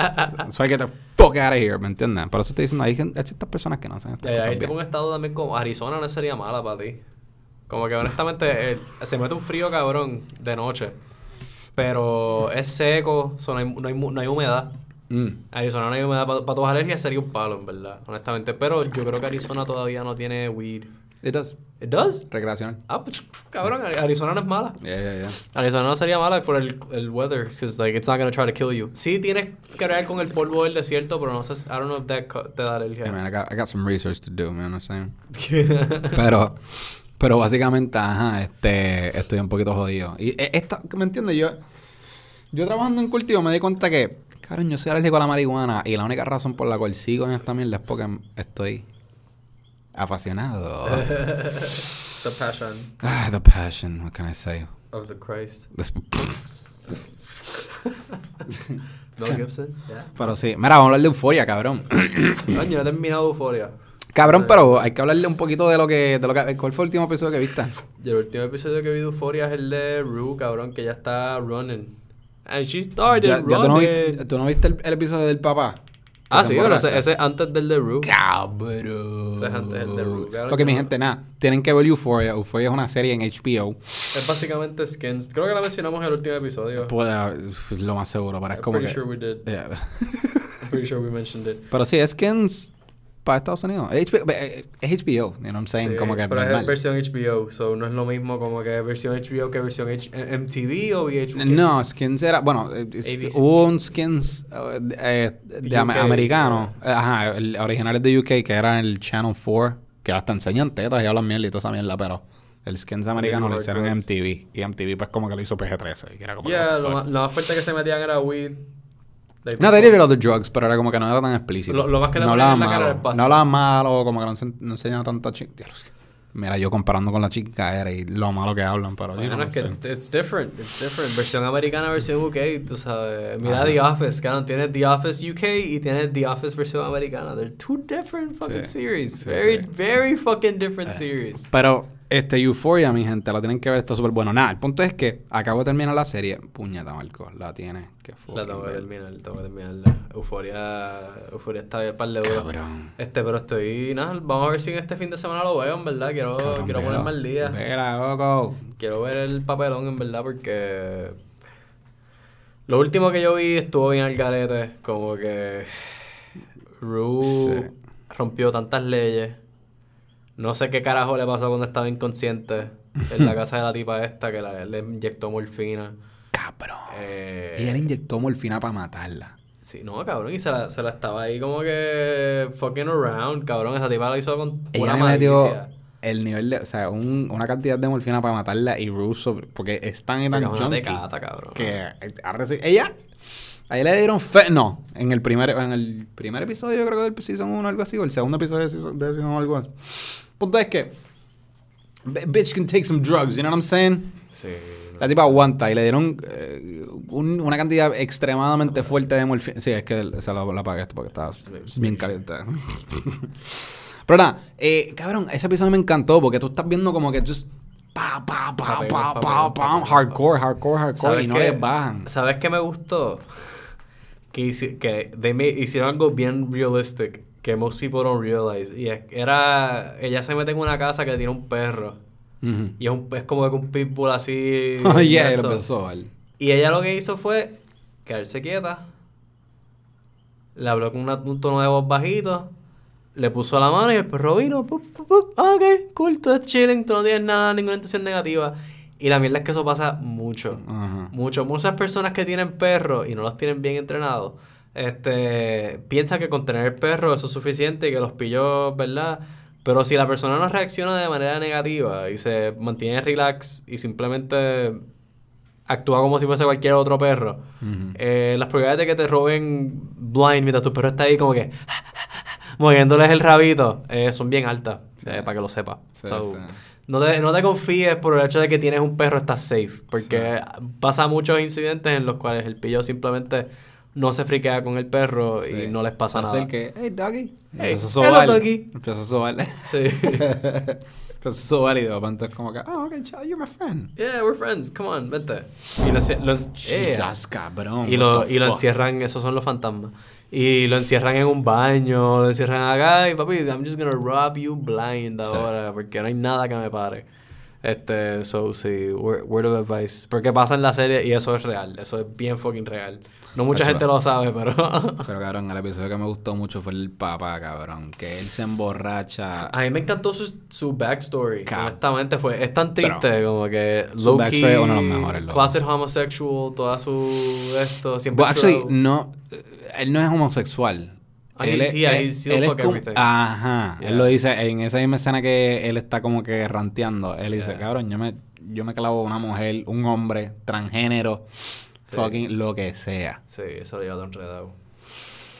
So I get the fuck out of here, ¿me entiendes? Por eso estoy diciendo, hay, hay ciertas personas que no hacen estas Eh, cosas ahí tengo bien. un estado también como Arizona no sería mala para ti. Como que honestamente se mete un frío cabrón de noche. Pero es seco, so no, hay, no, hay, no hay humedad. Mm. Arizona no hay humedad. Para tus alergias sería un palo, en verdad. Honestamente. Pero yo creo que Arizona todavía no tiene weed. It does. ¿It does? Recreacional. Ah, pues, cabrón, Ari- Arizona no es mala. Yeah, yeah, yeah. Arizona no sería mala por el, el weather, because like it's not gonna try to kill you. Sí tienes que ver con el polvo del desierto, pero no sé, I don't know if that te da Hey, alergia. man, I got, I got some research to do, man, I'm saying. Pero, pero básicamente, ajá, este, estoy un poquito jodido. Y eh, esta, ¿me entiendes? Yo, yo trabajando en cultivo me di cuenta que, cabrón, yo soy alérgico a la marihuana y la única razón por la cual sigo en esta mierda es porque estoy apasionado. The passion ah, the passion, what can I say? of the Christ. Mel Gibson. Yeah. Pero sí, mira, vamos a hablar de euforia, cabrón. Coño, no he terminado Euphoria. Cabrón, pero hay que hablarle un poquito de lo que, de lo que, ¿cuál fue el último episodio que viste? Y el último episodio que vi de Euphoria es el de Rue, cabrón, que ya está running. And she started Ya, ya tú, no running. viste, ¿tú no viste el, el episodio del papá? ah, sí, pero ese, es antes del de Rue. Cabrón. Ese es antes del de Rue, cabrón, Ok, mi gente, nada. Tienen que ver Euphoria. Euphoria es una serie en HBO. Es básicamente Skins. Creo que la mencionamos en el último episodio. Puede, lo más seguro, pero es I'm como pretty que... sure we did. Yeah. I'm pretty sure we mentioned it. pero sí, Skins para Estados Unidos. Es HBO, eh, es HBO, you know what I'm saying? Sí, como que pero normal. es versión HBO, so no es lo mismo como que versión HBO que versión H MTV o VH1. No, Skins era... Bueno, eh, ABC. hubo un Skins eh, eh, de UK, americano. Eh, Ajá, el original es de UK, que era el Channel 4, que hasta enseñan tetas y hablan mierda y toda esa mierda, pero... El Skins americano lo hicieron en. MTV. Y MTV pues como que lo hizo PG-13. Y era como Yeah, lo más fuerte que se metían era weed. No, they did other drugs, pero era como que no era tan explícito. Lo- lo más que no hablaban malo. No hablaban malo, como que no, ense- no enseñaban tanta chica. Mira, yo comparando con la chica era y lo malo que hablan, pero Bueno, no es que it's different, it's different. Versión americana, versión UK, tú sabes. Mira Ajá. The Office, cabrón. Tienes The Office UK y tienes The Office versión americana. They're two different fucking Sí. series. Sí, very, sí. very fucking different Eh. series. Pero este Euphoria, mi gente, lo tienen que ver, está súper bueno. Nada, el punto es que acabo de terminar la serie. Puñeta, Marco, la tiene. Que La tengo que terminar, tengo que terminarla. Euforia, Euforia está bien par de duro. Cabrón. Este, pero estoy, nada, vamos a ver si en este fin de semana lo veo, en verdad. Quiero, Cabrón, quiero ponerme al día. Vela, loco. Quiero ver el papelón, en verdad, porque lo último que yo vi estuvo bien al garete. Como que Rue Sí. rompió tantas leyes. No sé qué carajo le pasó cuando estaba inconsciente en la casa de la tipa esta que la- le inyectó morfina. Cabrón. Eh, Y él inyectó morfina para matarla. Sí, no, cabrón, y se la, se la estaba ahí como que fucking around, cabrón. Esa tipa la hizo con Ella le metió el nivel de, o sea, un- una cantidad de morfina para matarla y Russo, porque es tan y tan junkie tecata, cabrón. que ha ella, ahí le dieron fe, no, en el primer, en el primer episodio yo creo que del season 1 algo así, o el segundo episodio de season, de season 1 algo así. Punto es que bitch can take some drugs, you know what I'm saying? Sí. La tipa aguanta y le dieron eh, un- una cantidad extremadamente fuerte de morfina. Sí, es que se la, la apagué esto porque estaba bien caliente. Pero nada, eh, cabrón, ese episodio me encantó porque tú estás viendo como que just pa, pa, pa, pa, pa, pa, hardcore, hardcore, hardcore y no les bajan. ¿Sabes qué me gustó? Que, hici- que they made- hicieron algo bien realistic que most people don't realize. Y era... Ella se mete en una casa que tiene un perro. Y es, un, es como que un pitbull así... Oh, yeah, y lo a ver. Y ella lo que hizo fue quedarse quieta. Le habló con una- un tono de voz bajito. Le puso la mano y el perro vino. pup, pup, pup. Ah, ok, cool, tú eres chilling, tú no tienes nada, ninguna intención negativa. Y la mierda es que eso pasa mucho. Mucho. Muchas personas que tienen perros y no los tienen bien entrenados, este, piensan que con tener el perro eso es suficiente y que los pilló, ¿verdad? Pero si la persona no reacciona de manera negativa y se mantiene relax y simplemente actúa como si fuese cualquier otro perro, eh, las probabilidades de que te roben blind mientras tu perro está ahí como que moviéndoles el rabito eh, son bien altas, eh, para que lo sepas. Sí, So, sí. No te, no te confíes por el hecho de que tienes un perro, estás safe. Porque pasa muchos incidentes en los cuales el pillo simplemente no se friquea con el perro y no les pasa Hacer nada. que, hey, doggy. Hey, Empieza a hello, sobar. doggy. Empieza a sobar. Sí. Empieza a sobar y de repente es como que, oh, ok, chao, you're my friend. yeah, we're friends. Come on, vente. Y lo. Jesus, cabrón. Y lo, y lo encierran, esos son los fantasmas. Y lo encierran en un baño, lo encierran acá y papi, I'm just gonna rob you blind Sí. ahora porque no hay nada que me pare. Este, so sí, word, word of advice. Porque pasa en la serie y eso es real, eso es bien fucking real. No mucha Hacho, gente lo sabe, pero Pero cabrón, el episodio que me gustó mucho fue el papá, cabrón. Que él se emborracha. a mí me encantó su, su backstory. Cab- Honestamente, fue, es tan triste Pero, como que su low backstory key, es uno de los mejores, loco. closet homosexual, toda su esto, siempre Well, actually, no. eh, Él no es homosexual. Él he- es, yeah, él- él es como-. Ajá. Yeah. Él lo dice en esa misma escena que él está como que ranteando. Él dice, Yeah. cabrón, yo me, yo me clavo una mujer, un hombre, transgénero, Sí. fucking lo que sea. Sí, eso lo lleva todo enredado.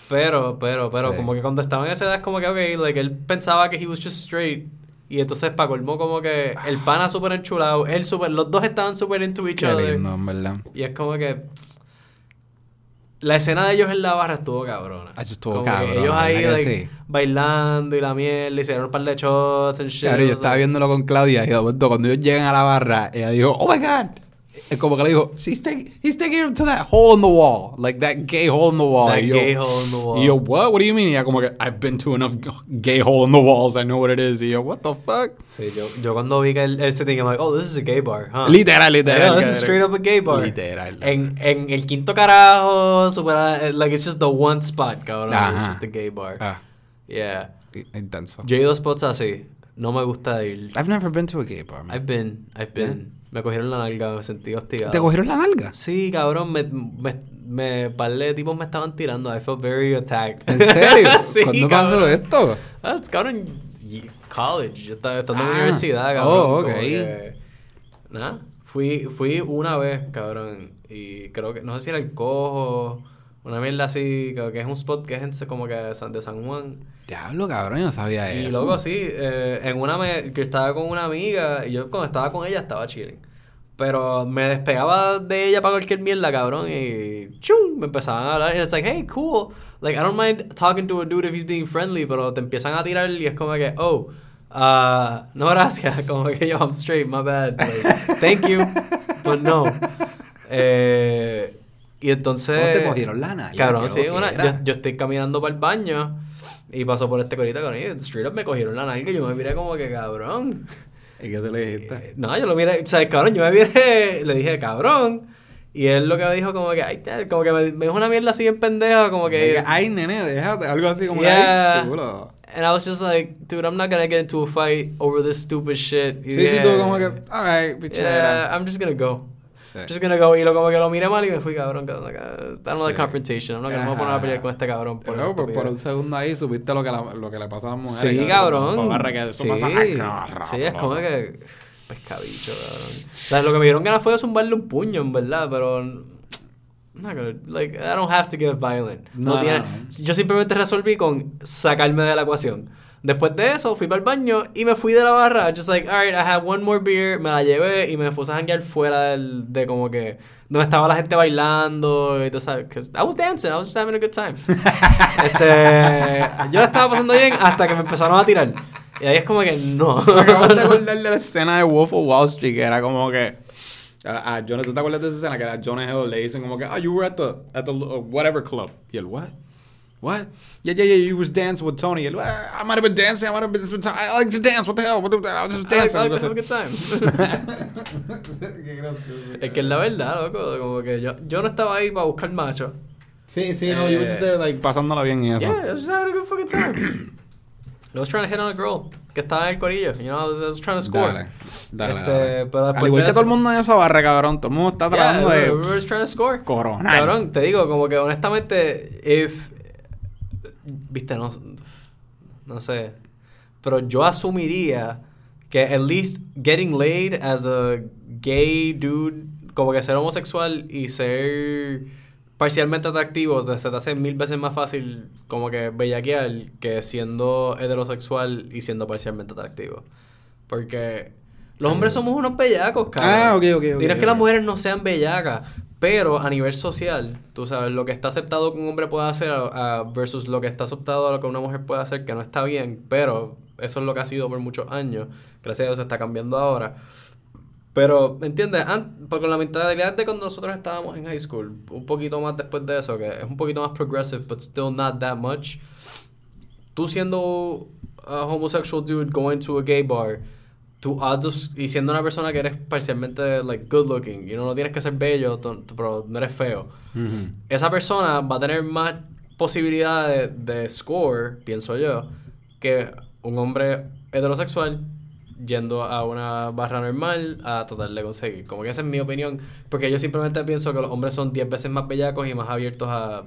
Pero, pero, pero, Sí. como que cuando estaba en esa edad es como que, ok, like, él pensaba que he was just straight. Y entonces, para colmo, como que el pana súper enchulado, él súper, los dos estaban súper into each Qué other. lindo, en verdad. Y es como que. La escena de ellos en la barra estuvo cabrona. Ah, estuvo como que cabrón, ellos ahí, ¿verdad que like, sí? bailando y la miel, le hicieron un par de shots and shit. Claro, yo estaba viéndolo con Claudia y de momento cuando ellos llegan a la barra, ella dijo, oh my god. Como que le dijo, he's taking, he's taking him to that hole in the wall. Like that gay hole in the wall. That yo- gay hole in the wall. Yo, what? What do you mean? Y ella como que, I've been to enough gay hole in the walls. I know what it is. Y yo, what the fuck? Sí, yo, yo cuando vi que él, él se I'm like, oh, this is a gay bar, huh? Literal, literal. Yeah, this is straight up a gay bar. Literal. En, en el quinto carajo, super, eh, like, it's just the one spot, cabrón. It's just a gay bar. Ah, Yeah. intenso. Yo he ido spots así. No me gusta ir. I've never been to a gay bar, man. I've been, I've been. Me cogieron la nalga, me sentí hostigado. ¿Te cogieron la nalga? Sí, cabrón, me, me, me par de tipos me estaban tirando. I felt very attacked. ¿En serio? sí, ¿Cuándo pasó cabrón. esto? Ah, es cabrón, college. Yo estaba estando en Ah, la universidad, cabrón. oh, ok. que- Nada, fui, fui una vez, cabrón. Y creo que, no sé si era el cojo, una mierda así, que es un spot que es como que de San, Juan. Diablo, cabrón, yo no sabía Y eso. luego sí, eh, en una me, que estaba con una amiga y yo cuando estaba con ella estaba chilling. Pero me despegaba de ella para cualquier mierda, cabrón, y chum, me empezaban a hablar y it's like, hey, cool. Like, I don't mind talking to a dude if he's being friendly, pero te empiezan a tirar y es como que, oh, uh, no gracias, como que yo, I'm straight, my bad. Like, thank you, but no. Eh, y entonces... ¿Cómo te cogieron la nalga? Cabrón, sí, una- yo, yo estoy caminando para el baño y paso por este corita con él. Straight up me cogieron la nalga y yo me miré como que cabrón. ¿Y qué te le dijiste? Eh, No, yo lo miré, o sea, cabrón, yo me miré, le dije cabrón. Y él lo que me dijo como que, ay, como que me, me dijo una mierda así en pendeja, como que... Ay, nene, déjate. Algo así como, Yeah. ay, chulo. And I was just like, dude, I'm not gonna get into a fight over this stupid shit. Y Sí, sí, dije, tú como que, alright, pichera. Yeah, I'm just gonna go. Sí. Just gonna go. Y lo como que lo miré mal y me fui, cabrón. don't like Sí. confrontation. I'm not gonna, no me voy a poner a pelear con este cabrón. Por, Pero por, por un segundo ahí supiste lo que, la- lo que le pasa a las mujeres. Sí, cabrón. Barra que eso sí, pasa rato, sí, es como que pescabicho, cabrón. O sea, lo que me dieron ganas fue de zumbarle un puño, en verdad, pero I'm not gonna, like, I don't have to get violent. No, No, tiene, no. Yo simplemente resolví con sacarme de la ecuación. Después de eso, fui para el baño y me fui de la barra. Just like, alright, I have one more beer. Me la llevé y me puse a janguear fuera del, de como que. Donde estaba la gente bailando y tú sabes. I was dancing, I was just having a good time. este. Yo la estaba pasando bien hasta que me empezaron a tirar. Y ahí es como que no. Me acabo de acordar de la escena de Wolf of Wall Street que era como que. A, a Jonah, ¿tú te acuerdas de esa escena que a Jonah Hill le dicen como que, oh, you were at the, at the uh, whatever club? Y él, what? What? Yeah, yeah, yeah, you was dancing with Tony. "Ah, I might have been dancing, I might have been, I like to dance, what the hell? What the, I was just I like- dancing. I like to have a good time. Qué gracioso. es que es la verdad, loco. Como que yo, yo no estaba ahí para buscar macho. Sí, sí, no, you were just there, like, pasándola bien y eso. Yeah, I was just having a good fucking time. I was trying to hit on a girl que estaba en el corillo. You know, I was, I was trying to score. Dale, dale, Este, dale. pero después Al igual que eso- todo el mundo en esa barra, cabrón. Todo el mundo está Yeah, tratando we de were just trying to score. coronar. Cabrón, te digo, como que honestamente, if. Viste, no. No sé. Pero yo asumiría que at least getting laid as a gay dude, como que ser homosexual y ser parcialmente atractivo, se te hace mil veces más fácil como que bellaquear que siendo heterosexual y siendo parcialmente atractivo. Porque los hombres somos unos bellacos, cabrón. Ah, ok, ok, ok, Y no es que las mujeres no sean bellacas, pero a nivel social, tú sabes, lo que está aceptado que un hombre pueda hacer versus lo que está aceptado a lo que una mujer puede hacer, que no está bien, pero eso es lo que ha sido por muchos años. Gracias a Dios se está cambiando ahora. Pero, ¿me entiendes? Porque la mentalidad de cuando nosotros estábamos en high school, un poquito más después de eso, que es un poquito más progressive, but still not that much. Tú siendo a homosexual dude going to a gay bar, tu odds of- y siendo una persona que eres parcialmente like good looking, you know, no tienes que ser bello, to- pero no eres feo. Esa persona va a tener más posibilidades de, score, pienso yo, que un hombre heterosexual yendo a una barra normal a tratar de conseguir. Como que esa es mi opinión, porque yo simplemente pienso que los hombres son 10 veces más bellacos y más abiertos a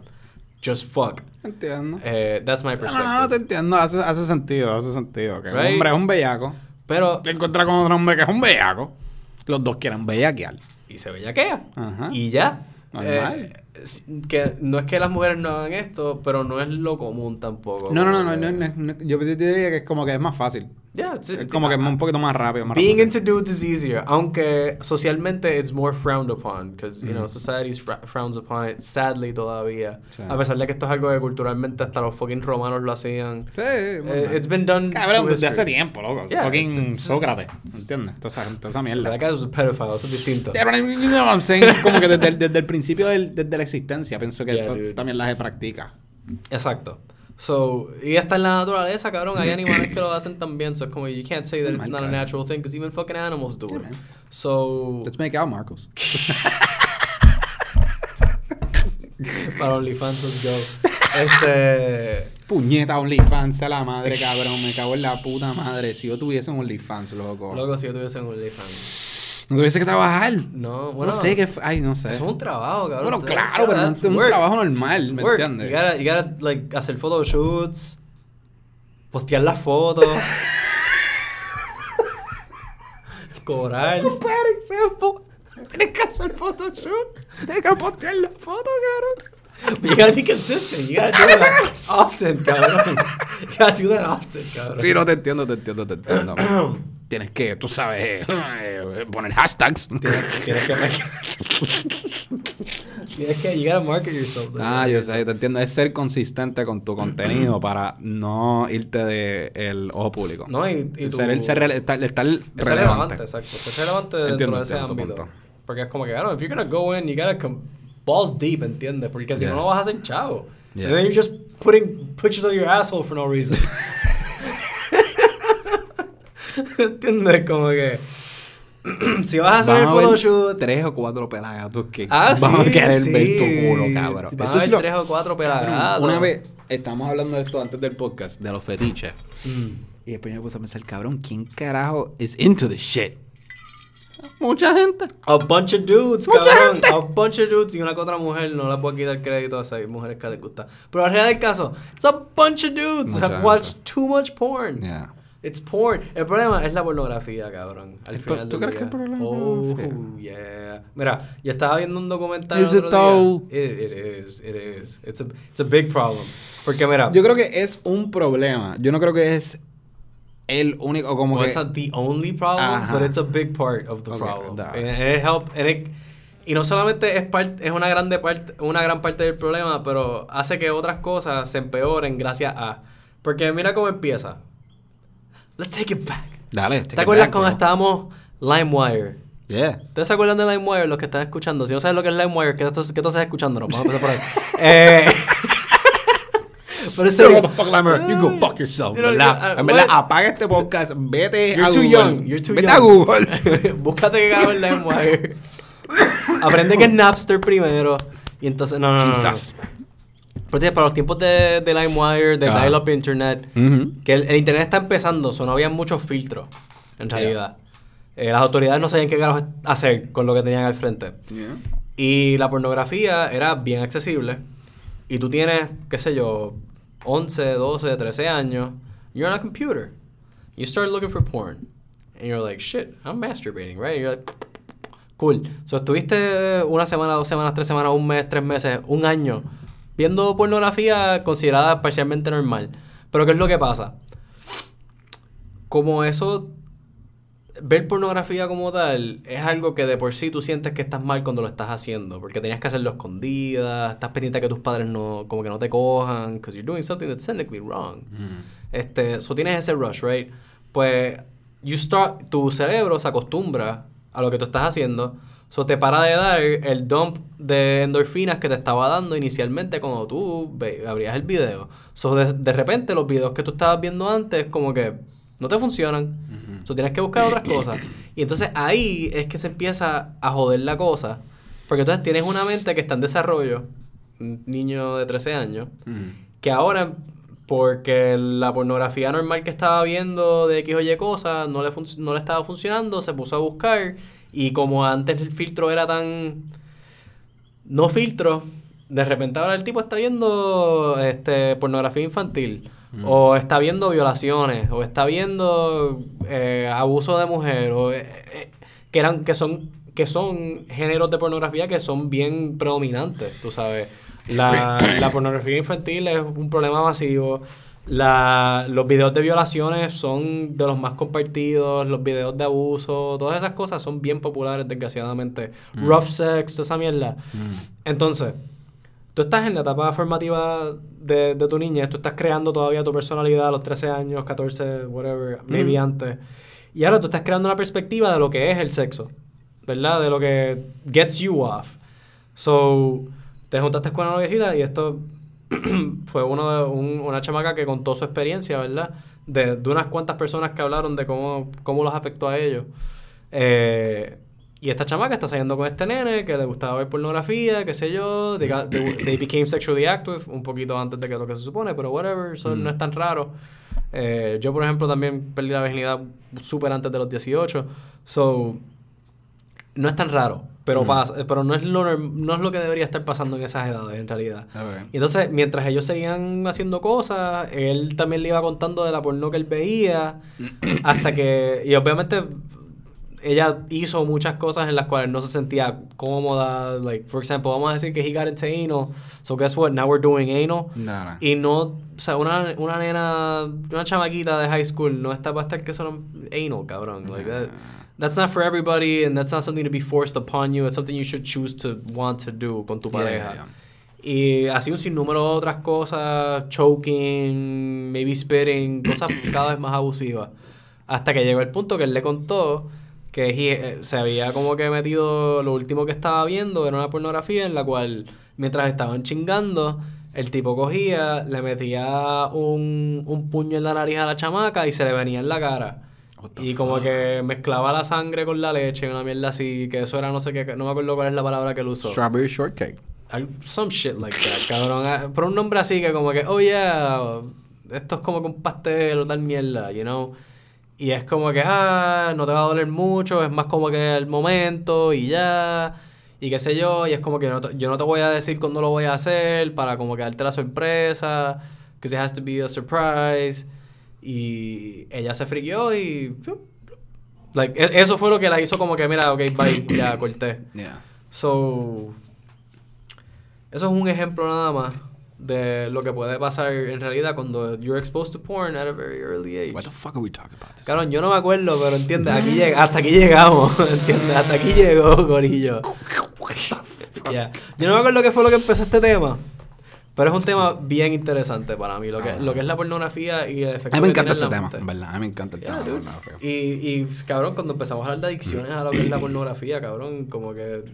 just fuck. Entiendo. Eh, that's my No, perspective. no, no te entiendo. Hace, hace sentido, hace sentido. Que un hombre es un bellaco. Pero Te encuentras con otro hombre que es un bellaco. Los dos quieren bellaquear. y se bellaquea. Ajá. Y ya. Normal. Eh, que no es que las mujeres no hagan esto, pero no es lo común tampoco. No, no, no, no, no, no, Yo te diría que es como que es más fácil. Yeah, it's- Es it's- como que es un poquito más rápido. Más Being rápido. into dudes is easier, aunque socialmente it's more frowned upon, because you know society frowns upon it, sadly todavía. Sí. A pesar de que esto es algo que culturalmente hasta los fucking romanos lo hacían. Sí, Eh, normal. it's been done. Cabrón, desde hace tiempo, loco. Yeah, Fucking it's- it's- Sócrates. ¿Entiendes? Toda esa, toda esa mierda. That guy was a pedophile, eso es distinto. Yeah, but you know what I'm saying? Como que desde, el- desde el principio del- desde la existencia pienso que Yeah, también la se practica. Exacto. So, y está en la naturaleza, cabrón. Hay animales que lo hacen también. So, como, you can't say that Oh it's not a natural thing, because even fucking animals do Yeah, it. man. So, Let's make out, Marcos. para OnlyFans, let's go. Este. Puñeta, OnlyFans a la madre, cabrón. Me cago en la puta madre. Si yo tuviese un OnlyFans, loco. Loco, si yo tuviese un OnlyFans. No tuviese que trabajar. No, bueno. no sé qué. Ay, no sé. Eso es un trabajo, cabrón. Bueno, claro, pero no es un trabajo normal, It's ¿me work. entiendes? You gotta, you gotta, like, hacer photoshoots, postear las fotos, cobrar. Tienes que hacer photoshoot. Tienes que postear la foto, cabrón. But you gotta be consistent. You gotta do that often, cabrón. You gotta do that often, cabrón. Sí, no te entiendo, te entiendo, te entiendo. Tienes que, tú sabes, eh, poner hashtags. Tienes que... Tienes que... You gotta market yourself. Ah, yo sé, te entiendo. Es ser consistente con tu contenido para no irte de el ojo público. No, y, y tu- ser, el ser rele- estar, estar Es relevante. relevante, exacto. Es relevante dentro Entiendo, de ese tu ámbito. punto. Porque es como que, claro, if you're gonna go in, you gotta come balls deep, ¿entiendes? Porque si Yeah. no, no vas a hacer chavo. Yeah. And then you're just putting pictures of your asshole for no reason. ¿Entiendes? Como que... si vas a hacer el photoshoot... tres o cuatro pelagatos que Ah, vamos sí, a querer sí. ver tu culo, cabrón. Van Eso a es ver lo- tres o cuatro pelagatos. Una vez estamos hablando de esto antes del podcast, de los fetiches. Mm. Y después me puse a pensar, cabrón, ¿quién carajo is into the shit? Mucha gente. A bunch of dudes, Mucha cabrón. gente. A bunch of dudes y una que otra mujer. No le puedo quitar crédito a esas mujeres que les gusta. Pero en realidad del caso, it's a bunch of dudes Mucha have watched gente. too much porn. Yeah. It's porn. El problema es la pornografía, cabrón. Al ¿Tú- final tú crees que día. el problema Oh, yeah. Mira, yo estaba viendo un documental Is el it otro though? día. It, it is, it is. It's a, it's a big problem. Porque mira, Yo creo que es un problema. Yo no creo que es el único, como well, que... it's not the only problem, Ajá. but it's a big part of the Ok, problem. dale. And it help, and it- y no solamente es, part- es una, grande parte, una gran parte del problema, pero hace que otras cosas se empeoren gracias a... Porque mira cómo empieza. Let's take it back. Dale, ¿Te acuerdas cuando estábamos LimeWire? Yeah. ¿Ustedes se acuerdan de LimeWire, los que están escuchando? Si no sabes lo que es LimeWire, ¿qué, tú- qué tú estás escuchando? Vamos a empezar por ahí. eh, pero ese... The fuck, Lambert? You go fuck yourself, You know, ¿verdad? uh, en verdad, apaga este podcast, vete You're a too Google. young. You're too vete young. a Google. Búscate que carajo es LimeWire. Aprende que es Napster primero. Y entonces... No, no, no, no. Pero para los tiempos de, de LimeWire, de Ah. dial-up internet, Ujú. que el, el internet está empezando, o no había muchos filtros, en realidad. Eh, las autoridades no sabían qué carajo hacer con lo que tenían al frente. Yeah. Y la pornografía era bien accesible. Y tú tienes, qué sé yo, 11, 12, 13 años. You're on a computer. You start looking for porn. And you're like, shit, I'm masturbating, right? And you're like, cool. So estuviste una semana, dos semanas, tres semanas, un mes, tres meses, un año viendo pornografía considerada parcialmente normal. Pero ¿qué es lo que pasa? Como eso ver pornografía como tal es algo que de por sí tú sientes que estás mal cuando lo estás haciendo, porque tenías que hacerlo escondida, estás pendiente de que tus padres no, como que no te cojan, because you're doing something that's technically wrong. Este, so tienes ese rush, right? Pues you start, tu cerebro se acostumbra a lo que tú estás haciendo, so te para de dar el dump de endorfinas que te estaba dando inicialmente cuando tú ve- abrías el video. So de, de repente los videos que tú estabas viendo antes como que no te funcionan. So tienes que buscar otras cosas. Y entonces ahí es que se empieza a joder la cosa. Porque entonces tienes una mente que está en desarrollo, un niño de 13 años, que ahora, porque la pornografía normal que estaba viendo de X o Y cosas no le, no le estaba funcionando, se puso a buscar. Y como antes el filtro era tan. No filtro, de repente ahora el tipo está viendo este, pornografía infantil. O está viendo violaciones, o está viendo eh, abuso de mujer, o eh, eh, que eran, que son, que son géneros de pornografía que son bien predominantes, tú sabes. La, la pornografía infantil es un problema masivo. La, los videos de violaciones son de los más compartidos, los videos de abuso, todas esas cosas son bien populares, desgraciadamente. Rough sex, toda esa mierda. Entonces, tú estás en la etapa formativa de, de tu niñez, tú estás creando todavía tu personalidad a los 13 años, 14, whatever, maybe antes. Y ahora tú estás creando una perspectiva de lo que es el sexo, ¿verdad? De lo que gets you off. So, te juntaste con una noviecita y esto fue uno de, un- una chamaca que contó su experiencia, ¿verdad? De, de unas cuantas personas que hablaron de cómo, cómo los afectó a ellos. Eh, y esta chamaca está saliendo con este nene que le gustaba ver pornografía, qué sé yo. They, got- they- they became sexually active un poquito antes de que lo que se supone, pero whatever, eso no es tan raro. Eh, yo, por ejemplo, también perdí la virginidad súper antes de los 18. So, no es tan raro, pero pasa, pero no es lo no es lo que debería estar pasando en esas edades en realidad. Y entonces, mientras ellos seguían haciendo cosas, él también le iba contando de la porno que él veía, hasta que, y obviamente ella hizo muchas cosas en las cuales no se sentía cómoda, like, for example, vamos a decir que he got into anal, so guess what, now we're doing anal, No, no. y no, o sea, una, una nena, una chamaquita de high school no está para estar que solo anal, cabrón. Like that, that's not for everybody and that's not something to be forced upon you. It's something you should choose to want to do con tu Yeah, pareja. yeah. Y así un sinnúmero de otras cosas, choking, maybe spitting, cosas cada vez más abusivas. Hasta que llegó el punto que él le contó que he- se había como que metido, lo último que estaba viendo era una pornografía en la cual mientras estaban chingando, el tipo cogía, le metía un, un puño en la nariz a la chamaca y se le venía en la cara. Y como fuck? que mezclaba la sangre con la leche, una mierda así, que eso era no sé qué, no me acuerdo cuál es la palabra que él usó. Strawberry shortcake. Some shit like that, cabrón. Ah, Por un nombre así que como que, oh yeah, esto es como que un pastel o tal mierda, you know. Y es como que, ah, no te va a doler mucho, es más como que el momento y ya. Y qué sé yo, y es como que no te- yo no te voy a decir cuándo lo voy a hacer para como que darte la sorpresa, que it has to be a surprise. Y ella se friqueó y... Like, e- eso fue lo que la hizo como que, mira, ok, bye, ya corté. Yeah. So, eso es un ejemplo nada más de lo que puede pasar en realidad cuando you're exposed to porn at a very early age. What the fuck are we talking about this? Cabrón, yo no me acuerdo, pero entiendes, aquí llega, hasta aquí llegamos, ¿entiendes? Hasta aquí llegó, Corillo. Yeah. Yo no me acuerdo qué fue lo que empezó este tema, pero es un tema bien interesante para mí, lo que, lo que es la pornografía y el efecto A mí me encanta la tema, en verdad. A mí me encanta el Yeah, tema. verdad, feo. Y, y, cabrón, cuando empezamos a hablar de adicciones a lo que es la pornografía, cabrón, como que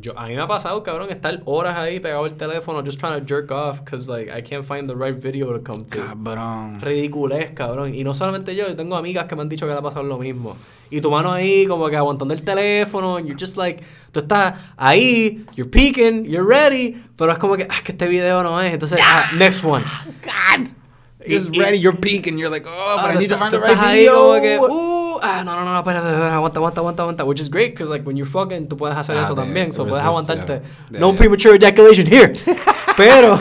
yo, a mí me ha pasado, cabrón, estar horas ahí pegado al teléfono just trying to jerk off because like I can't find the right video to come to. Cabrón. Ridiculez, cabrón. Y no solamente yo, yo tengo amigas que me han dicho que le ha pasado lo mismo. Y tu mano ahí como que aguantando el teléfono, and you're just like, tú estás ahí, you're peeking, you're ready, pero es como que, ah, que este video no es, entonces, ah, next one. God. Y- Just y- ready, you're peeking. You're like, oh, but Ah, I need to find the right ahí video. como que, uh, ah, no, no, no, espera, aguanta, aguanta, aguanta, aguanta. Which is great, because like when you're fucking, tú puedes hacer Ah, eso de- también. So de puedes aguantarte. yeah. No premature ejaculation here. Pero,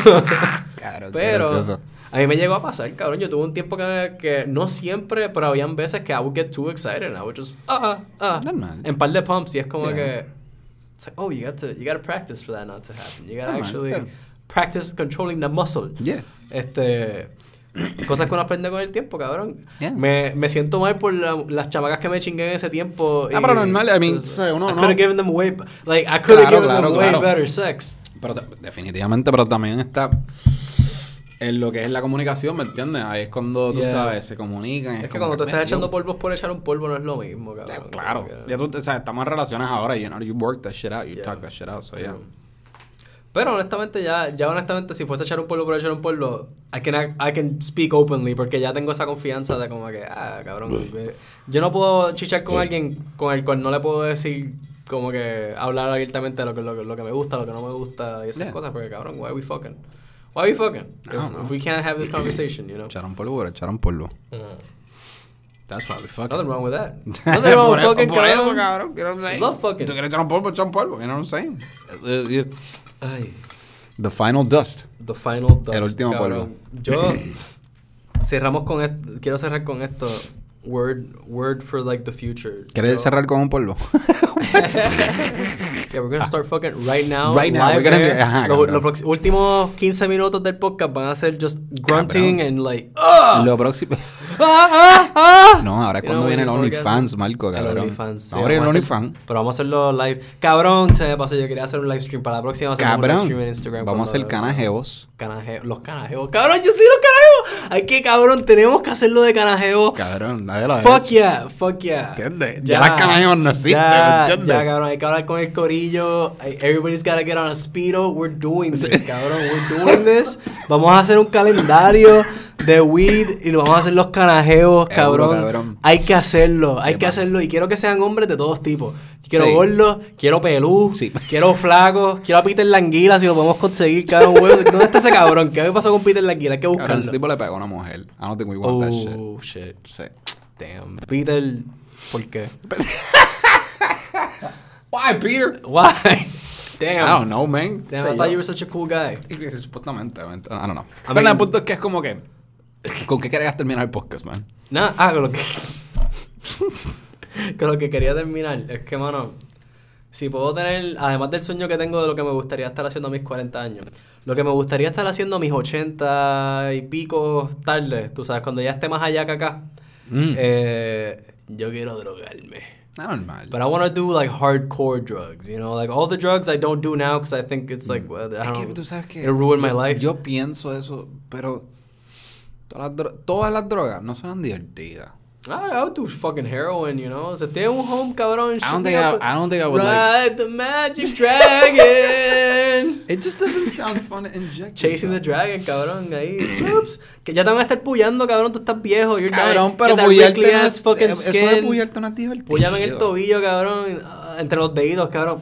Claro, pero, a mí me llegó a pasar, cabrón. Yo tuve un tiempo que, que no siempre, pero habían veces que I would get too excited and I would just, ah, ah, Normal. En par de pumps y es como Yeah. que, it's like, oh, you got to, you got to practice for that not to happen. You got to actually yeah. practice controlling the muscle. Yeah. Este. Cosas que uno aprende con el tiempo, cabrón. Yeah. Me, me siento mal por la- las chamacas que me chingué en ese tiempo. Ah, y- pero normal, I mean, pues, uno I no- could have given them way, like, I could have Claro, given claro, them way claro. better sex. Pero te- definitivamente, pero también está en lo que es la comunicación, ¿me entiendes? Ahí es cuando, tú Yeah. sabes, se comunican. Es que como cuando tú estás "Ven, echando yo". polvos por echar un polvo no es lo mismo, cabrón. Claro. Que- Ya tú, o sea, estamos en relaciones ahora, you know, you work that shit out, you Yeah. talk that shit out, so yeah. Pero honestamente, ya, ya honestamente, si fuese a echar un polvo por echar un polvo, I can, act- I can speak openly porque ya tengo esa confianza de como que, ah, cabrón. Yo no puedo chichar con alguien con el cual no le puedo decir, como que, hablar abiertamente de lo que, lo, que- lo que me gusta, lo que no me gusta y esas Yeah. cosas, porque cabrón, why are we fucking? Why are we fucking? No, if, no. if we can't have this conversation, you know? Echaron polvo, pero echaron polvo. Uh, That's why we fuck. nothing wrong with that. Nothing wrong por, with fucking, por eso, cabrón. cabrón, you know what I'm saying? Love fucking. Tú quieres echar un polvo, echar un polvo, you know what I'm saying? Ay. The final dust. The final dust. El último cabrón. Yo cerramos con esto. Quiero cerrar con esto. Word, word for like the future. ¿Quieres Yo- cerrar con un polvo? Yeah, we're gonna start fucking right now. Right now, we're gonna be- ajá, Los, cabrón. últimos 15 minutos del podcast van a ser just grunting and like. ¡Ah! Lo próximo. No, ahora es cuando viene el OnlyFans, Marco, El cabrón. OnlyFans. sí, Ahora el vamos a hacer- OnlyFans. Pero vamos a hacerlo live. Cabrón, se me pasó. Yo quería hacer un live stream. Para la próxima hacemos un live Cabrón. stream en Instagram. Vamos a hacer canajeos. Canaje- los canajeos. Cabrón, yo soy los canajeos. Hay que, cabrón, tenemos que hacerlo de canajeos. Cabrón, nadie lo ha Fuck hecho. yeah, fuck yeah. ¿Entiendes? Ya las canajeos no existen, ya, ¿entiendes? Ya, cabrón, hay que hablar con el corillo. Everybody's gotta get on a speedo. We're doing this, cabrón. We're doing this. Vamos a hacer un calendario de weed y lo vamos a hacer los canajeos, cabrón. cabrón. Hay que hacerlo, hay que man. hacerlo. Y quiero que sean hombres de todos tipos. Quiero Sí. gordos, quiero pelú, Sí. quiero flacos, quiero a Peter Languila si lo podemos conseguir, cabrón. huevo. ¿Dónde está ese cabrón? ¿Qué pasó con Peter Languila? Hay que Cabrón, ese buscarlo. tipo le pegó a una mujer. I don't think we want that shit. Oh, shit. Sí. Damn. Peter, ¿por qué? Why, Peter? Why? Damn. I don't know, man. Damn, I thought yo. you were such a cool guy. Supuestamente, I don't know. I Pero mean- el punto es que es como que... ¿Con qué querías terminar el podcast, man? Nada, ah, con lo que. con lo que quería terminar. Es que, mano. Si puedo tener, además del sueño que tengo de lo que me gustaría estar haciendo a mis 40 años, lo que me gustaría estar haciendo a mis 80 y pico tarde, tú sabes, cuando ya esté más allá que acá, Mm. eh, yo quiero drogarme. Normal. But I want to do like hardcore drugs, you know, like all the drugs I don't do now because I think it's like, well, I Mm. Es don't que tú sabes que... it ruined my yo- life. Yo pienso eso, pero... Todas las, todas las drogas no son divertidas. Ah, I would do fucking heroin, you know. Si tiene un home, cabrón. I don't think I-. I don't think I would like- Ride the magic dragon. It just doesn't sound fun to inject. Chasing the yourself. dragon, cabrón. Ahí. Oops. Que ya te van a estar puyando, cabrón. Tú estás viejo. You're Cabrón, dying. pero that puyarte no es... fucking Eso de skin. puyarte no es divertido. Púyame en el tobillo, cabrón. ah, entre los deditos, cabrón.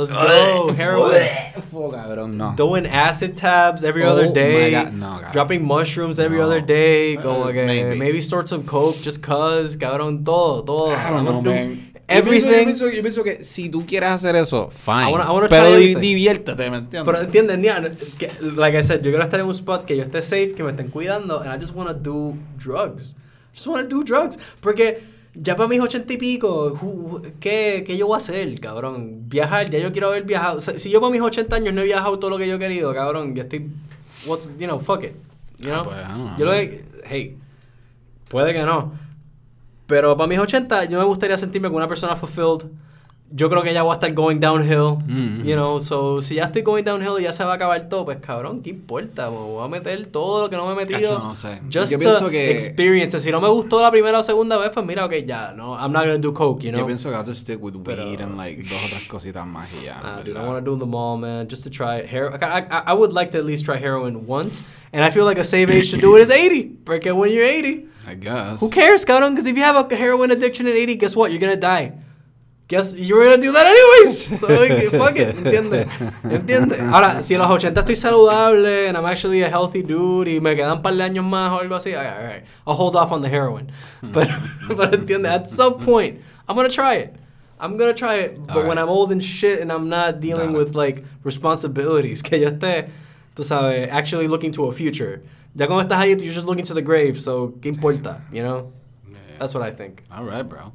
Let's go. Heroin. Fue, cabrón, no. Doing acid tabs every Oh other my day. God, no, cabrón. dropping mushrooms every No. other day. Uh, Como que maybe. maybe. snort some coke just cause, cabrón. Todo, todo. I don't I'm know, gonna do man. everything. Yo pienso, yo pienso que si tú quieres hacer eso, fine. I wanna- I wanna pero try di- everything. diviértete, ¿me entiendes? Pero entiendes, Nia, que, like I said, yo quiero estar en un spot que yo esté safe, que me estén cuidando, and I just want to do drugs. I Just want to do drugs. Porque ya para mis ochenta y pico, ¿qué, ¿qué yo voy a hacer, cabrón? Viajar, ya yo quiero haber viajado. O sea, si yo para mis 80 años no he viajado todo lo que yo he querido, cabrón, ya estoy. What's, you know, fuck it. You Ah, know? pues, know. yo lo he. Hey, puede que no. Pero para mis 80, yo me gustaría sentirme como una persona fulfilled. Yo creo que ya voy a estar going downhill. Mm. You know, so si ya estoy going downhill y ya se va a acabar todo, pues cabrón, ¿qué importa? Me voy a meter todo lo que no me he metido. Cacho, no sé. Just Yo pienso to que- experience. Si no me gustó la primera o segunda vez, pues mira, ok, ya, no, I'm not gonna do coke, you know. Yo pienso que I'll just stick with Pero- weed and like dos otras cositas más y ya. Nah, en dude, I verdad. want to do them all, man, just to try it. Hero- I, I, I would like to at least try heroin once, and I feel like a safe age to do it is 80. Porque when you're 80, I guess. who cares, cabrón? Because if you have a heroin addiction at 80, guess what? You're gonna die. Guess you're gonna do that anyways. So like, fuck it, ¿entiendes? ¿Entiendes? Ahora, si a los 80 estoy saludable and I'm actually a healthy dude y me quedan un par de años más o algo así, all right, all right. I'll hold off on the heroin. Hmm. But, but ¿entiendes? At some hmm. point, I'm gonna try it. I'm gonna try it, but All when. I'm old and shit and I'm not dealing Dale. with like responsibilities, que yo esté, tú sabes, actually looking to a future. Ya cuando estás ahí, you're just looking to the grave, so ¿qué importa? You know? That's what I think. All right, bro.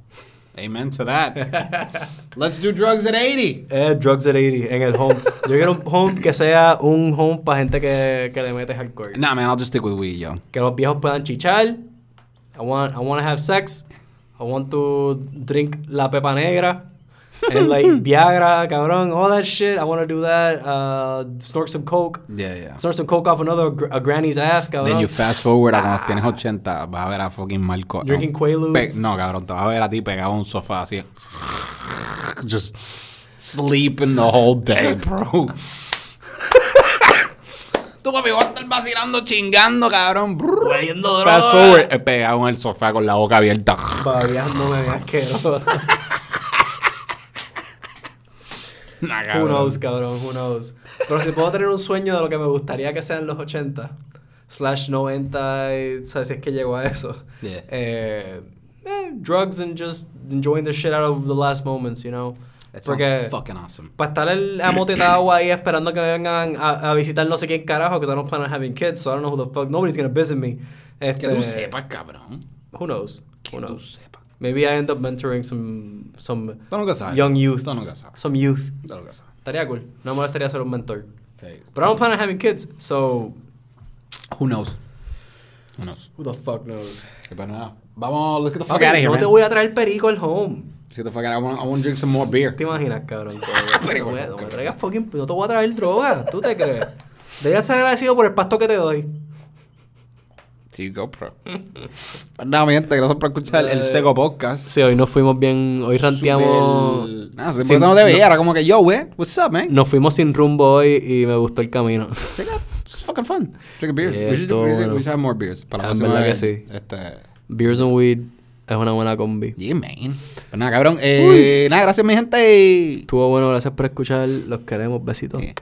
Amen to that. Let's do drugs at 80. Eh, drugs at 80 en el home. Yo quiero un home que sea un home para gente que, que le mete hardcore. Nah, man, I'll just stick with weed, yo. Que los viejos puedan chichar. I want, I want to have sex. I want to drink la pepa negra. And like Viagra, cabrón, all that shit. I want to do that. Uh, snort some coke. Yeah, yeah. Snort some coke off another gr- a granny's ass, cabrón. Then you fast forward a cuando tienes 80, vas a ver a fucking Marco. Drinking no, Quaaludes. No, cabrón, te vas a ver a ti pegado a un sofá así. Just sleeping the whole day, bro. Tú, papi, vas a estar vacilando, chingando, cabrón. Brr. Hueliendo Fast droga. forward, eh, pegado en el sofá con la boca abierta. Babeándome asqueroso. Nah, Who cabrón. knows, cabrón, who knows. Pero si puedo tener un sueño de lo que me gustaría que sean los 80, slash 90, y, ¿sabes? Si es que llego a eso. Yeah. Eh, eh, drugs and just enjoying the shit out of the last moments, you know. That Porque fucking awesome. para estar el amotetado ahí esperando que me vengan a, a visitar no sé quién carajo, because I don't plan on having kids, so I don't know who the fuck, nobody's gonna visit me. Este, Que tú sepas, cabrón. Who knows? Que Who tú knows? Maybe I end up mentoring some, some young youth. Some youth. Estaría cool. No me molestaría ser un mentor. Hey, But I don't plan on having kids, so Who knows? Who knows? who the fuck knows? Nada. Vamos, the fuck Okay, out of here, no man. te voy a traer perico al home. Get the fuck out. I want, I want to drink some more beer. ¿Te imaginas, cabrón? Perico, no, no me traigas fucking... No te voy a traer droga. ¿Tú te crees? Deberías ser agradecido por el pasto que te doy. Sí, GoPro. Pues nada, mi gente, gracias por escuchar el Eh, Seco Podcast. Sí, hoy nos fuimos bien... Hoy ranteamos... Nada, se sin- no te veía, no- era como que, yo, wey, what's up, man? Nos fuimos sin rumbo hoy y me gustó el camino. It's fucking fun. Drink a beer. Yeah, we, should, we, should, bueno. we should have more beers. Para la Ah, en próxima verdad que vez, sí. Este, Beers and weed es una buena combi. yeah, man. Pues nada, cabrón. Eh, nada, gracias, mi gente. Estuvo bueno, gracias por escuchar. Los queremos. Besitos. It.